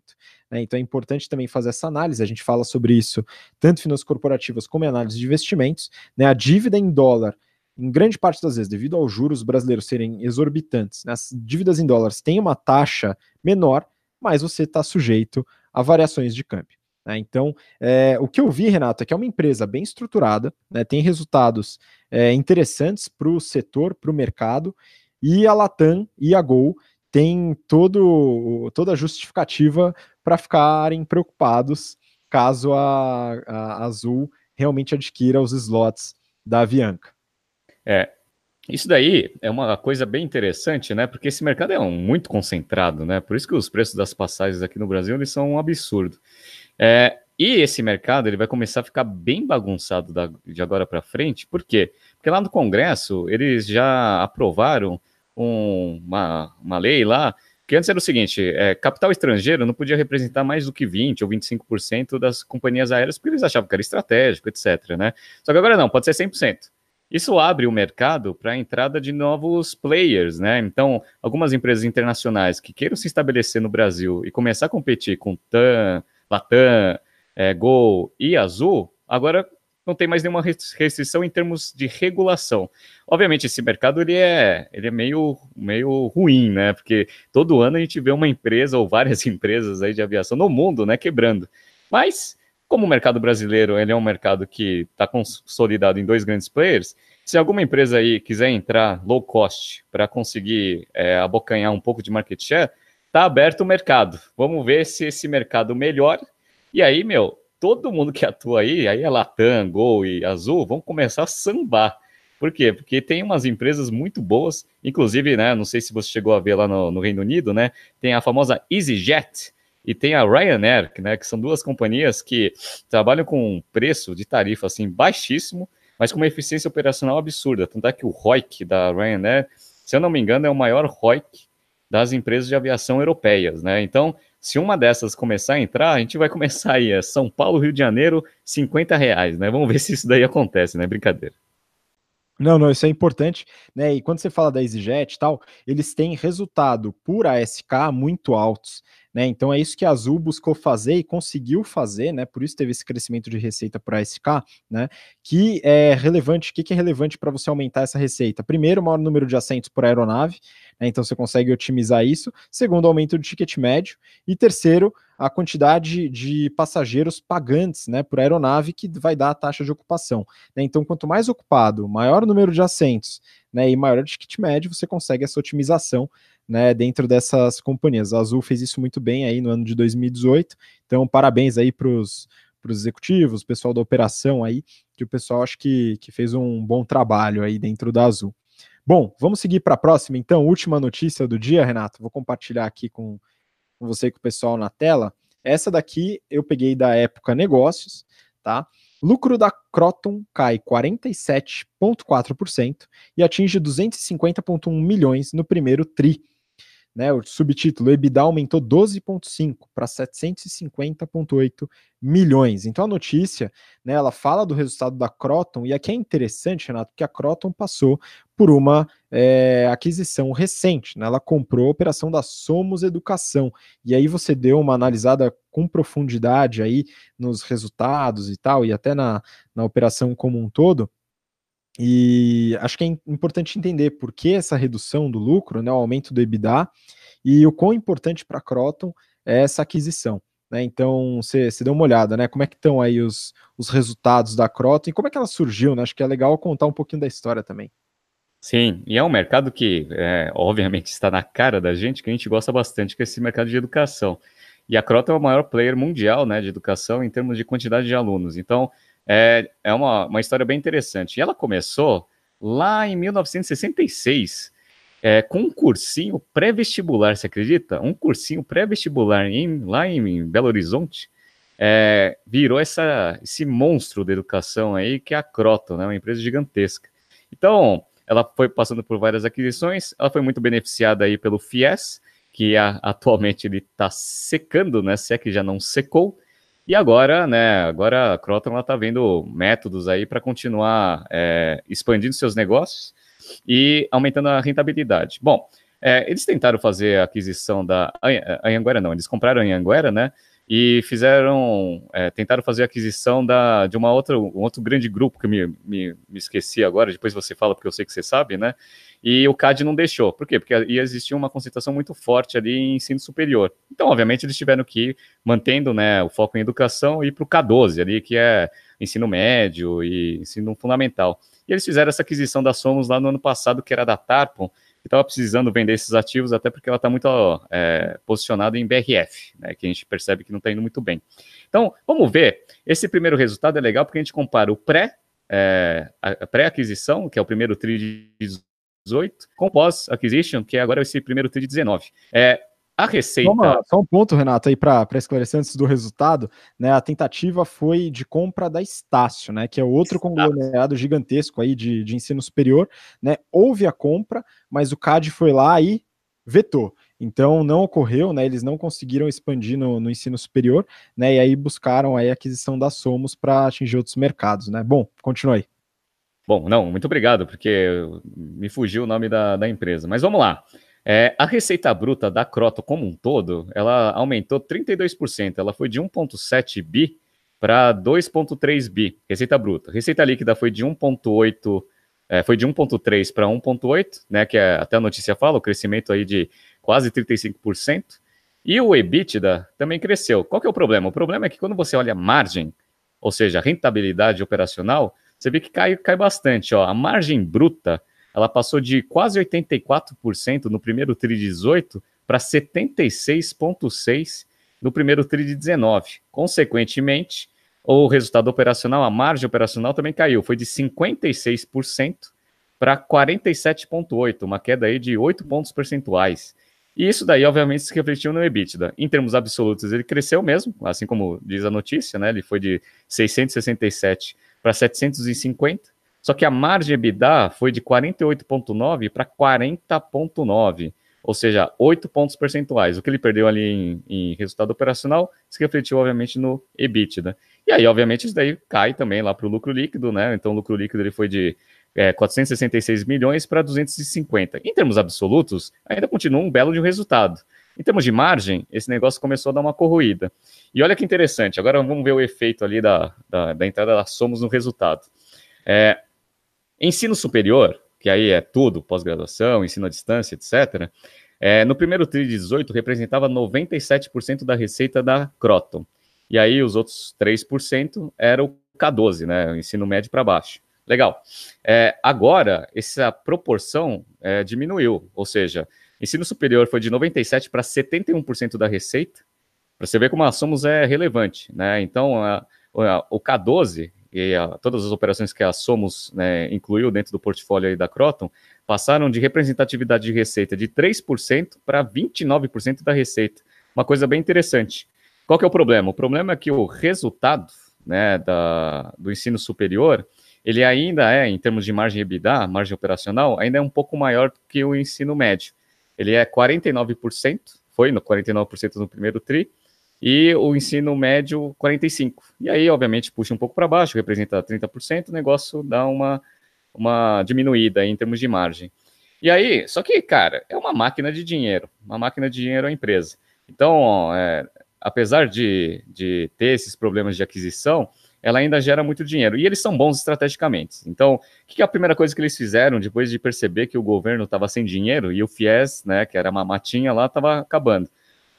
Né, então é importante também fazer essa análise, a gente fala sobre isso tanto em finanças corporativas como em análise de investimentos. Né, a dívida em dólar, em grande parte das vezes, devido aos juros brasileiros serem exorbitantes, né, as dívidas em dólares têm uma taxa menor, mas você está sujeito a variações de câmbio. Né? Então, é, o que eu vi, Renato, é que é uma empresa bem estruturada, né, tem resultados é, interessantes para o setor, para o mercado, e a Latam e a Gol têm todo, toda a justificativa para ficarem preocupados caso a, a Azul realmente adquira os slots da Avianca. É, isso daí é uma coisa bem interessante, né? Porque esse mercado é um, muito concentrado, né? Por isso que os preços das passagens aqui no Brasil eles são um absurdo. É, e esse mercado ele vai começar a ficar bem bagunçado da, de agora para frente. Por quê? Porque lá no Congresso eles já aprovaram um, uma, uma lei lá que antes era o seguinte: é, capital estrangeiro não podia representar mais do que 20 ou 25% das companhias aéreas, porque eles achavam que era estratégico, etc. Né? Só que agora não, pode ser 100%. Isso abre o mercado para a entrada de novos players, né? Então, algumas empresas internacionais que queiram se estabelecer no Brasil e começar a competir com TAM, Latam, é, Gol e Azul, agora não tem mais nenhuma restrição em termos de regulação. Obviamente, esse mercado ele é, ele é meio, meio ruim, né? Porque todo ano a gente vê uma empresa ou várias empresas aí de aviação no mundo, né, quebrando. Mas, como o mercado brasileiro ele é um mercado que está consolidado em dois grandes players, se alguma empresa aí quiser entrar low cost para conseguir é, abocanhar um pouco de market share, tá aberto o mercado. Vamos ver se esse mercado melhora. E aí, meu, todo mundo que atua aí, aí é Latam, Gol e Azul, vão começar a sambar. Por quê? Porque tem umas empresas muito boas, inclusive, né, não sei se você chegou a ver lá no, no Reino Unido, né, tem a famosa EasyJet e tem a Ryanair, né, que são duas companhias que trabalham com um preço de tarifa, assim, baixíssimo, mas com uma eficiência operacional absurda. Tanto é que o ROIC da Ryanair, se eu não me engano, é o maior ROIC das empresas de aviação europeias, né? Então, se uma dessas começar a entrar, a gente vai começar aí, é São Paulo, Rio de Janeiro, 50 reais, né? Vamos ver se isso daí acontece, né? Brincadeira. Não, não, isso é importante, né? E quando você fala da EasyJet e tal, eles têm resultado por ASK muito altos. Né? Então é isso que a Azul buscou fazer e conseguiu fazer, né? Por isso teve esse crescimento de receita para a SK, né? Que é relevante. O que, que é relevante para você aumentar essa receita? Primeiro, maior número de assentos por aeronave, né? Então você consegue otimizar isso. Segundo, aumento do ticket médio. E terceiro, a quantidade de passageiros pagantes né, por aeronave que vai dar a taxa de ocupação. Né? Então, quanto mais ocupado, maior número de assentos, né, e maior o ticket médio, você consegue essa otimização né, dentro dessas companhias. A Azul fez isso muito bem aí no ano de 2018, então parabéns aí para os executivos, pessoal da operação aí, que o pessoal acho que, que fez um bom trabalho aí dentro da Azul. Bom, vamos seguir para a próxima, então, última notícia do dia, Renato, vou compartilhar aqui com, você e com o pessoal na tela. Essa daqui eu peguei da época negócios, tá? Lucro da Croton cai 47,4% e atinge 250,1 milhões no primeiro TRI. Né, o subtítulo EBITDA aumentou 12,5 para 750,8 milhões. Então a notícia, né, ela fala do resultado da Croton e aqui é interessante, Renato, que a Croton passou por uma é, aquisição recente. Né, ela comprou a operação da Somos Educação e aí você deu uma analisada com profundidade aí nos resultados e tal e até na, na operação como um todo. E acho que é importante entender por que essa redução do lucro, né, o aumento do EBITDA, e o quão importante para a Croton é essa aquisição. Né? Então, você deu uma olhada, né? Como é que estão aí os, os resultados da Croton e como é que ela surgiu, né? Acho que é legal contar um pouquinho da história também. Sim, e é um mercado que, é, obviamente, está na cara da gente, que a gente gosta bastante, que é esse mercado de educação. E a Croton é o maior player mundial né, de educação em termos de quantidade de alunos. Então, é, é uma, uma história bem interessante. E ela começou lá em 1966 é, com um cursinho pré-vestibular, você acredita? Um cursinho pré-vestibular lá em Belo Horizonte. É, virou essa, esse monstro da educação aí, que é a Croton, né, uma empresa gigantesca. Então, ela foi passando por várias aquisições, ela foi muito beneficiada aí pelo FIES, que a, atualmente ele está secando, né, se é que já não secou, e agora, né, agora a Croton está vendo métodos aí para continuar é, expandindo seus negócios e aumentando a rentabilidade. Bom, é, eles tentaram fazer a aquisição da Anhanguera, não, eles compraram a Anhanguera, né, e fizeram, é, tentaram fazer a aquisição da, de uma outra, um outro grande grupo que me, me, me esqueci agora, depois você fala porque eu sei que você sabe, né, e o CAD não deixou. Por quê? Porque ia existir uma concentração muito forte ali em ensino superior. Então, obviamente, eles tiveram que ir mantendo né, o foco em educação e ir para o K12 ali, que é ensino médio e ensino fundamental. E eles fizeram essa aquisição da Somos lá no ano passado, que era da Tarpon, que estava precisando vender esses ativos, até porque ela está muito é, posicionada em BRF, né, que a gente percebe que não está indo muito bem. Então, vamos ver. Esse primeiro resultado é legal porque a gente compara o pré, é, pré-aquisição, que é o primeiro tri de 18, com pós-acquisition, que é agora esse primeiro TRI de 19. É, a receita. Só, só, um ponto, Renato, aí para esclarecer antes do resultado, né? A tentativa foi de compra da Estácio, né? Que é outro Estácio. conglomerado gigantesco aí de, de ensino superior, né? Houve a compra, mas o CAD foi lá e vetou. Então não ocorreu, né? Eles não conseguiram expandir no, no ensino superior, né? E aí buscaram aí a aquisição da Somos para atingir outros mercados, né? Bom, continue aí. Bom, não, muito obrigado, porque me fugiu o nome da, da empresa. Mas vamos lá. É, a receita bruta da Croto como um todo, ela aumentou 32%. Ela foi de 1,7 bi para 2,3 bi, receita bruta. Receita líquida foi de 1,8 é, foi de 1,3 para 1,8, né? Que é, até a notícia fala, o crescimento aí de quase 35%. E o EBITDA também cresceu. Qual que é o problema? O problema é que quando você olha margem, ou seja, rentabilidade operacional, você vê que cai, cai bastante. Ó. A margem bruta ela passou de quase 84% no primeiro TRI de 18 para 76,6% no primeiro TRI de 19. Consequentemente, o resultado operacional, a margem operacional também caiu, foi de 56% para 47,8%, uma queda aí de 8 pontos percentuais. E isso daí, obviamente, se refletiu no EBITDA. Em termos absolutos, ele cresceu mesmo, assim como diz a notícia, né? Ele foi de 667 para 750. Só que a margem EBITDA foi de 48,9 para 40,9, ou seja, 8 pontos percentuais. O que ele perdeu ali em, em, resultado operacional se refletiu, obviamente, no EBITDA. E aí, obviamente, isso daí cai também lá para o lucro líquido, né? Então, o lucro líquido ele foi de é, 466 milhões para 250. Em termos absolutos, ainda continua um belo de um resultado. Em termos de margem, esse negócio começou a dar uma corroída. E olha que interessante, agora vamos ver o efeito ali da, da, da entrada da Somos no resultado. É, ensino superior, que aí é tudo, pós-graduação, ensino à distância, etc., é, no primeiro TRI de 18 representava 97% da receita da Croton. E aí os outros 3% era o K12, né, o ensino médio para baixo. Legal. É, agora, essa proporção é, diminuiu, ou seja, ensino superior foi de 97% para 71% da receita, para você ver como a Somos é relevante. Né? Então, a, a, o K12 e a, todas as operações que a Somos né, incluiu dentro do portfólio da Croton passaram de representatividade de receita de 3% para 29% da receita. Uma coisa bem interessante. Qual que é o problema? O problema é que o resultado né, da, do ensino superior ele ainda é, em termos de margem EBITDA, margem operacional, ainda é um pouco maior que o ensino médio. Ele é 49%, foi no 49% no primeiro TRI, e o ensino médio 45%. E aí, obviamente, puxa um pouco para baixo, representa 30%, o negócio dá uma, uma diminuída em termos de margem. E aí, só que, cara, é uma máquina de dinheiro, uma máquina de dinheiro a empresa. Então, é, apesar de, de ter esses problemas de aquisição, ela ainda gera muito dinheiro. E eles são bons estrategicamente. Então, o que é a primeira coisa que eles fizeram depois de perceber que o governo estava sem dinheiro e o FIES, né, que era uma matinha lá, estava acabando?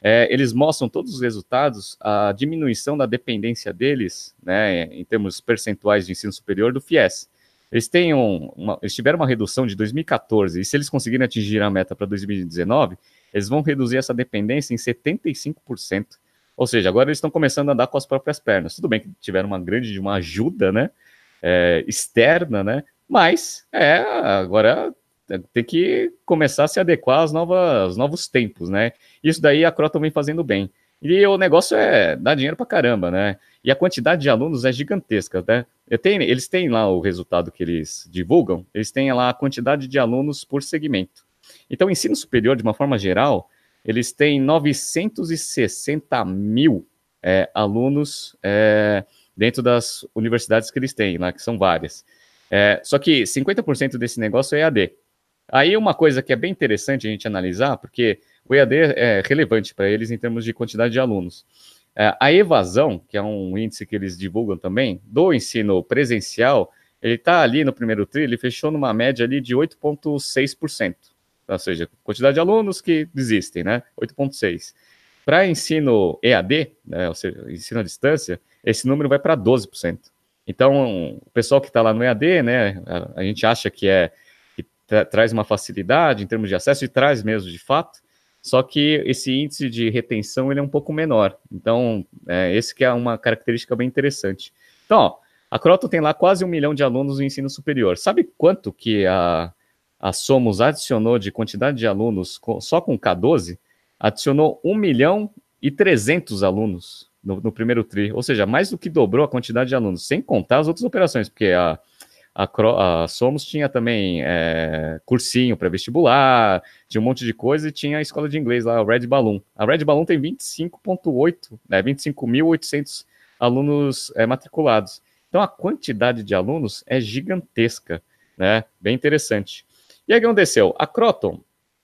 É, eles mostram todos os resultados, a diminuição da dependência deles, né, em termos percentuais de ensino superior, do FIES. Eles, têm um, uma, eles tiveram uma redução de 2014, e se eles conseguirem atingir a meta para 2019, eles vão reduzir essa dependência em 75%. Ou seja, agora eles estão começando a andar com as próprias pernas. Tudo bem que tiveram uma grande uma ajuda, né? É, externa, né? Mas é, agora tem que começar a se adequar aos, novas, aos novos tempos, né? Isso daí a Croton vem fazendo bem. E o negócio é dar dinheiro para caramba, né? E a quantidade de alunos é gigantesca, né? Tenho, eles têm lá o resultado que eles divulgam, eles têm lá a quantidade de alunos por segmento. Então, o ensino superior, de uma forma geral, eles têm 960 mil é, alunos é, dentro das universidades que eles têm, lá, que são várias. É, só que 50% desse negócio é EAD. Aí uma coisa que é bem interessante a gente analisar, porque o EAD é relevante para eles em termos de quantidade de alunos. É, a evasão, que é um índice que eles divulgam também, do ensino presencial, ele está ali no primeiro tri, ele fechou numa média ali de 8,6% ou seja, quantidade de alunos que desistem, né? 8,6. Para ensino EAD, né, ou seja, ensino à distância, esse número vai para 12%. Então, o pessoal que está lá no EAD, né, a, a, gente acha que é que tra traz uma facilidade em termos de acesso e traz mesmo de fato, só que esse índice de retenção ele é um pouco menor. Então, é, esse que é uma característica bem interessante. Então, ó, a Croton tem lá quase um milhão de alunos no ensino superior. Sabe quanto que a, a Somos adicionou de quantidade de alunos só com K12, adicionou 1 milhão e 300 alunos no, no, primeiro TRI, ou seja, mais do que dobrou a quantidade de alunos, sem contar as outras operações, porque a, a, a Somos tinha também é, cursinho para vestibular, tinha um monte de coisa e tinha a escola de inglês lá, a Red Balloon. A Red Balloon tem 25,8, né, 25.800 alunos é, matriculados. Então a quantidade de alunos é gigantesca, né? Bem interessante. E aí o que aconteceu? A Croton,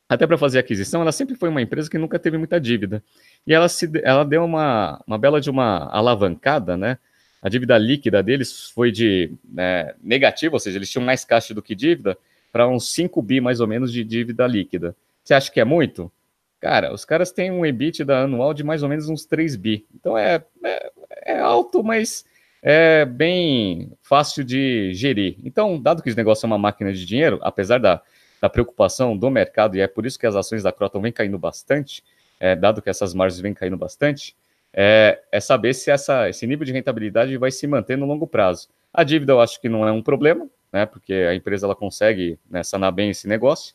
até para fazer aquisição, ela sempre foi uma empresa que nunca teve muita dívida. E ela, se, ela deu uma, uma bela de uma alavancada, né? A dívida líquida deles foi de né, negativa, ou seja, eles tinham mais caixa do que dívida, para uns 5 bi mais ou menos de dívida líquida. Você acha que é muito? Cara, os caras têm um EBITDA anual de mais ou menos uns 3 bi. Então é, é, é alto, mas é bem fácil de gerir. Então, dado que esse negócio é uma máquina de dinheiro, apesar da, da preocupação do mercado, e é por isso que as ações da Croton vêm caindo bastante, é, dado que essas margens vêm caindo bastante, é, é saber se essa, esse nível de rentabilidade vai se manter no longo prazo. A dívida eu acho que não é um problema, né, porque a empresa ela consegue né, sanar bem esse negócio,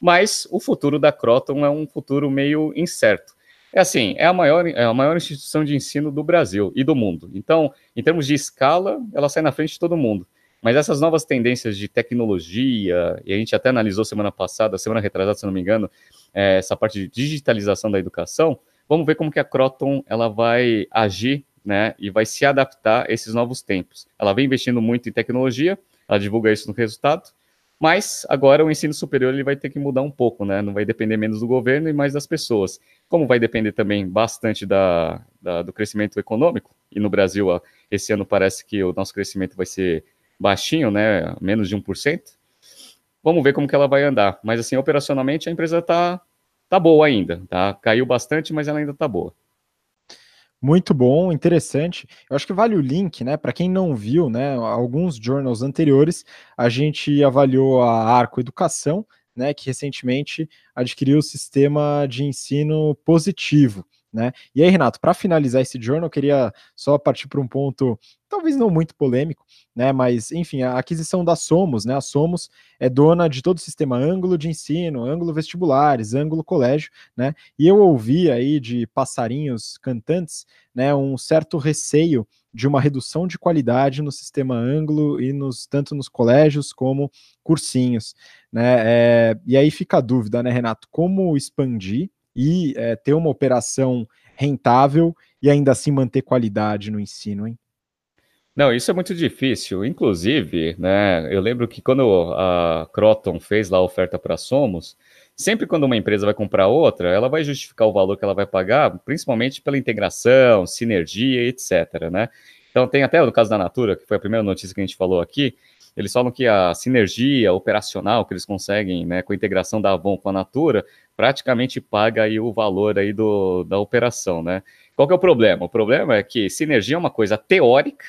mas o futuro da Croton é um futuro meio incerto. É assim, é a maior, é a maior instituição de ensino do Brasil e do mundo. Então, em termos de escala, ela sai na frente de todo mundo. Mas essas novas tendências de tecnologia, e a gente até analisou semana passada, semana retrasada, se não me engano, é, essa parte de digitalização da educação, vamos ver como que a Croton ela vai agir né, e vai se adaptar a esses novos tempos. Ela vem investindo muito em tecnologia, ela divulga isso no resultado, mas agora o ensino superior ele vai ter que mudar um pouco, né? Não vai depender menos do governo e mais das pessoas. Como vai depender também bastante da, da do crescimento econômico, e no Brasil esse ano parece que o nosso crescimento vai ser baixinho, né, menos de 1%. Vamos ver como que ela vai andar. Mas assim, operacionalmente a empresa está tá boa ainda, tá? Caiu bastante, mas ela ainda está boa. Muito bom, interessante. Eu acho que vale o link, né? Para quem não viu, né? Alguns journals anteriores, a gente avaliou a Arco Educação, né? Que recentemente adquiriu o sistema de ensino positivo. Né? E aí, Renato, para finalizar esse journal, eu queria só partir para um ponto, talvez não muito polêmico, né? Mas, enfim, a aquisição da Somos, né? A Somos é dona de todo o sistema ângulo de ensino, ângulo vestibulares, ângulo colégio, né? E eu ouvi aí de passarinhos cantantes, né? Um certo receio de uma redução de qualidade no sistema ângulo e nos tanto nos colégios como cursinhos, né? É, e aí fica a dúvida, né, Renato? Como expandir e é, ter uma operação rentável e ainda assim manter qualidade no ensino, hein? Não, isso é muito difícil. Inclusive, né, eu lembro que quando a Croton fez lá a oferta para Somos, sempre quando uma empresa vai comprar outra, ela vai justificar o valor que ela vai pagar, principalmente pela integração, sinergia, etc. Né? Então tem até o caso da Natura, que foi a primeira notícia que a gente falou aqui, eles falam que a sinergia operacional que eles conseguem né, com a integração da Avon com a Natura praticamente paga aí o valor aí do, da operação, né? Qual que é o problema? O problema é que sinergia é uma coisa teórica,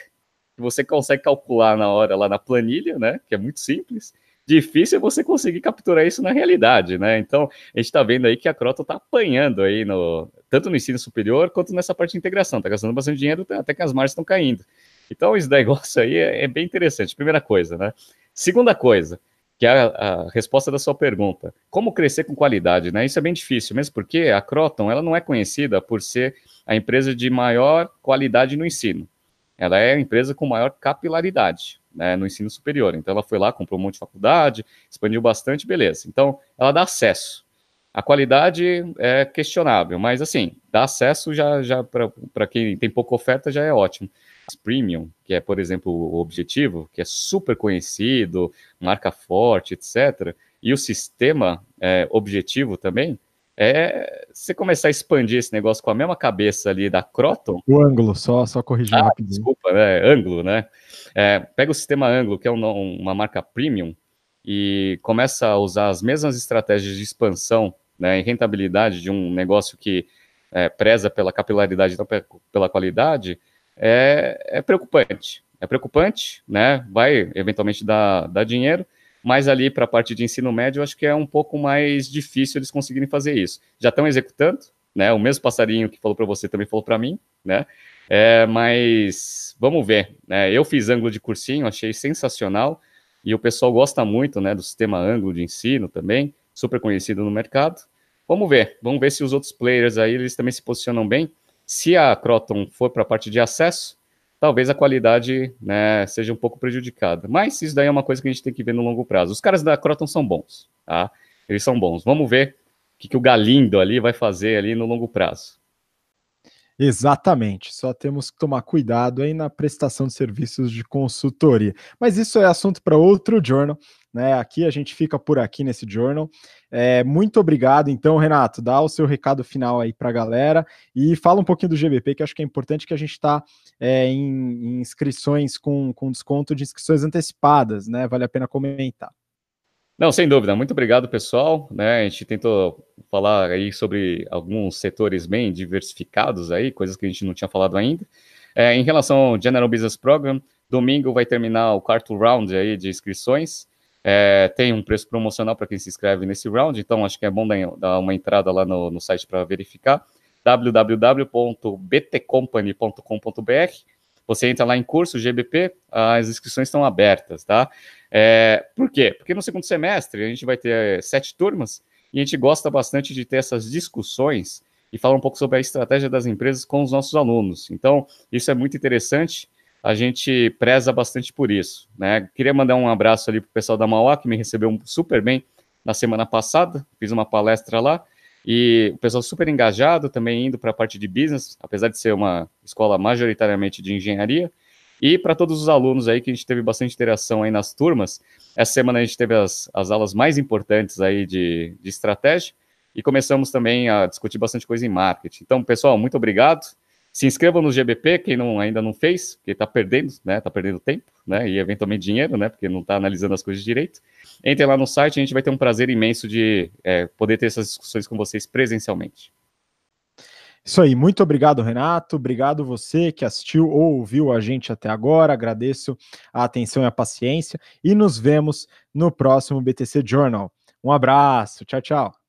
que você consegue calcular na hora lá na planilha, né? Que é muito simples. Difícil é você conseguir capturar isso na realidade, né? Então, a gente está vendo aí que a Croton está apanhando aí, no, tanto no ensino superior quanto nessa parte de integração. Está gastando bastante dinheiro, até que as margens estão caindo. Então, esse negócio aí é, é, bem interessante. Primeira coisa, né? Segunda coisa, que é a, a, resposta da sua pergunta. Como crescer com qualidade, né? Isso é bem difícil, mesmo porque a Croton, ela não é conhecida por ser a empresa de maior qualidade no ensino. Ela é a empresa com maior capilaridade, né, no ensino superior. Então, ela foi lá, comprou um monte de faculdade, expandiu bastante, beleza. Então, ela dá acesso. A qualidade é questionável, mas assim, dá acesso já, já para quem tem pouca oferta já é ótimo. Premium, que é, por exemplo, o Objetivo, que é super conhecido, marca forte, etc. E o sistema é, Objetivo também, é você começar a expandir esse negócio com a mesma cabeça ali da Croton. O ângulo, só, só corrigir ah, rapidinho. Desculpa, né? Ângulo, né? É, pega o sistema ângulo, que é um, uma marca premium, e começa a usar as mesmas estratégias de expansão né, e rentabilidade de um negócio que é, preza pela capilaridade e não pela qualidade, é, é preocupante. É preocupante, né? Vai eventualmente dar, dar dinheiro, mas ali para a parte de ensino médio, eu acho que é um pouco mais difícil eles conseguirem fazer isso. Já estão executando, né? O mesmo passarinho que falou para você também falou para mim, né? É, mas vamos ver, né? Eu fiz ângulo de cursinho, achei sensacional e o pessoal gosta muito, né, do sistema ângulo de ensino também, super conhecido no mercado. Vamos ver, vamos ver se os outros players aí eles também se posicionam bem. Se a Croton for para a parte de acesso, talvez a qualidade né, seja um pouco prejudicada. Mas isso daí é uma coisa que a gente tem que ver no longo prazo. Os caras da Croton são bons, tá? Eles são bons. Vamos ver o que, que o Galindo ali vai fazer ali no longo prazo. Exatamente, só temos que tomar cuidado aí na prestação de serviços de consultoria. Mas isso é assunto para outro journal, né? Aqui a gente fica por aqui nesse journal. É, muito obrigado, então, Renato. Dá o seu recado final aí para a galera e fala um pouquinho do GBP, que acho que é importante que a gente está é, em, em, inscrições com, com desconto de inscrições antecipadas, né? Vale a pena comentar. Não, sem dúvida. Muito obrigado, pessoal. Né, a gente tentou falar aí sobre alguns setores bem diversificados aí, coisas que a gente não tinha falado ainda. É, em relação ao General Business Program, domingo vai terminar o quarto round aí de inscrições. É, tem um preço promocional para quem se inscreve nesse round, então acho que é bom dar uma entrada lá no, no site para verificar. www.btcompany.com.br Você entra lá em curso GBP, as inscrições estão abertas, tá? É, por quê? Porque no segundo semestre a gente vai ter sete turmas e a gente gosta bastante de ter essas discussões e falar um pouco sobre a estratégia das empresas com os nossos alunos. Então, isso é muito interessante. A gente preza bastante por isso. Né? Queria mandar um abraço ali para o pessoal da Mauá, que me recebeu super bem na semana passada. Fiz uma palestra lá. E o pessoal super engajado, também indo para a parte de business, apesar de ser uma escola majoritariamente de engenharia. E para todos os alunos aí, que a gente teve bastante interação aí nas turmas, essa semana a gente teve as, as aulas mais importantes aí de, de estratégia e começamos também a discutir bastante coisa em marketing. Então, pessoal, muito obrigado. Se inscrevam no GBP, quem não, ainda não fez, porque está perdendo, né? Está perdendo tempo, né? E eventualmente dinheiro, né? Porque não está analisando as coisas direito. Entrem lá no site, a gente vai ter um prazer imenso de é, poder ter essas discussões com vocês presencialmente. Isso aí, muito obrigado, Renato. Obrigado você que assistiu ou ouviu a gente até agora. Agradeço a atenção e a paciência e nos vemos no próximo BTC Journal. Um abraço, tchau, tchau.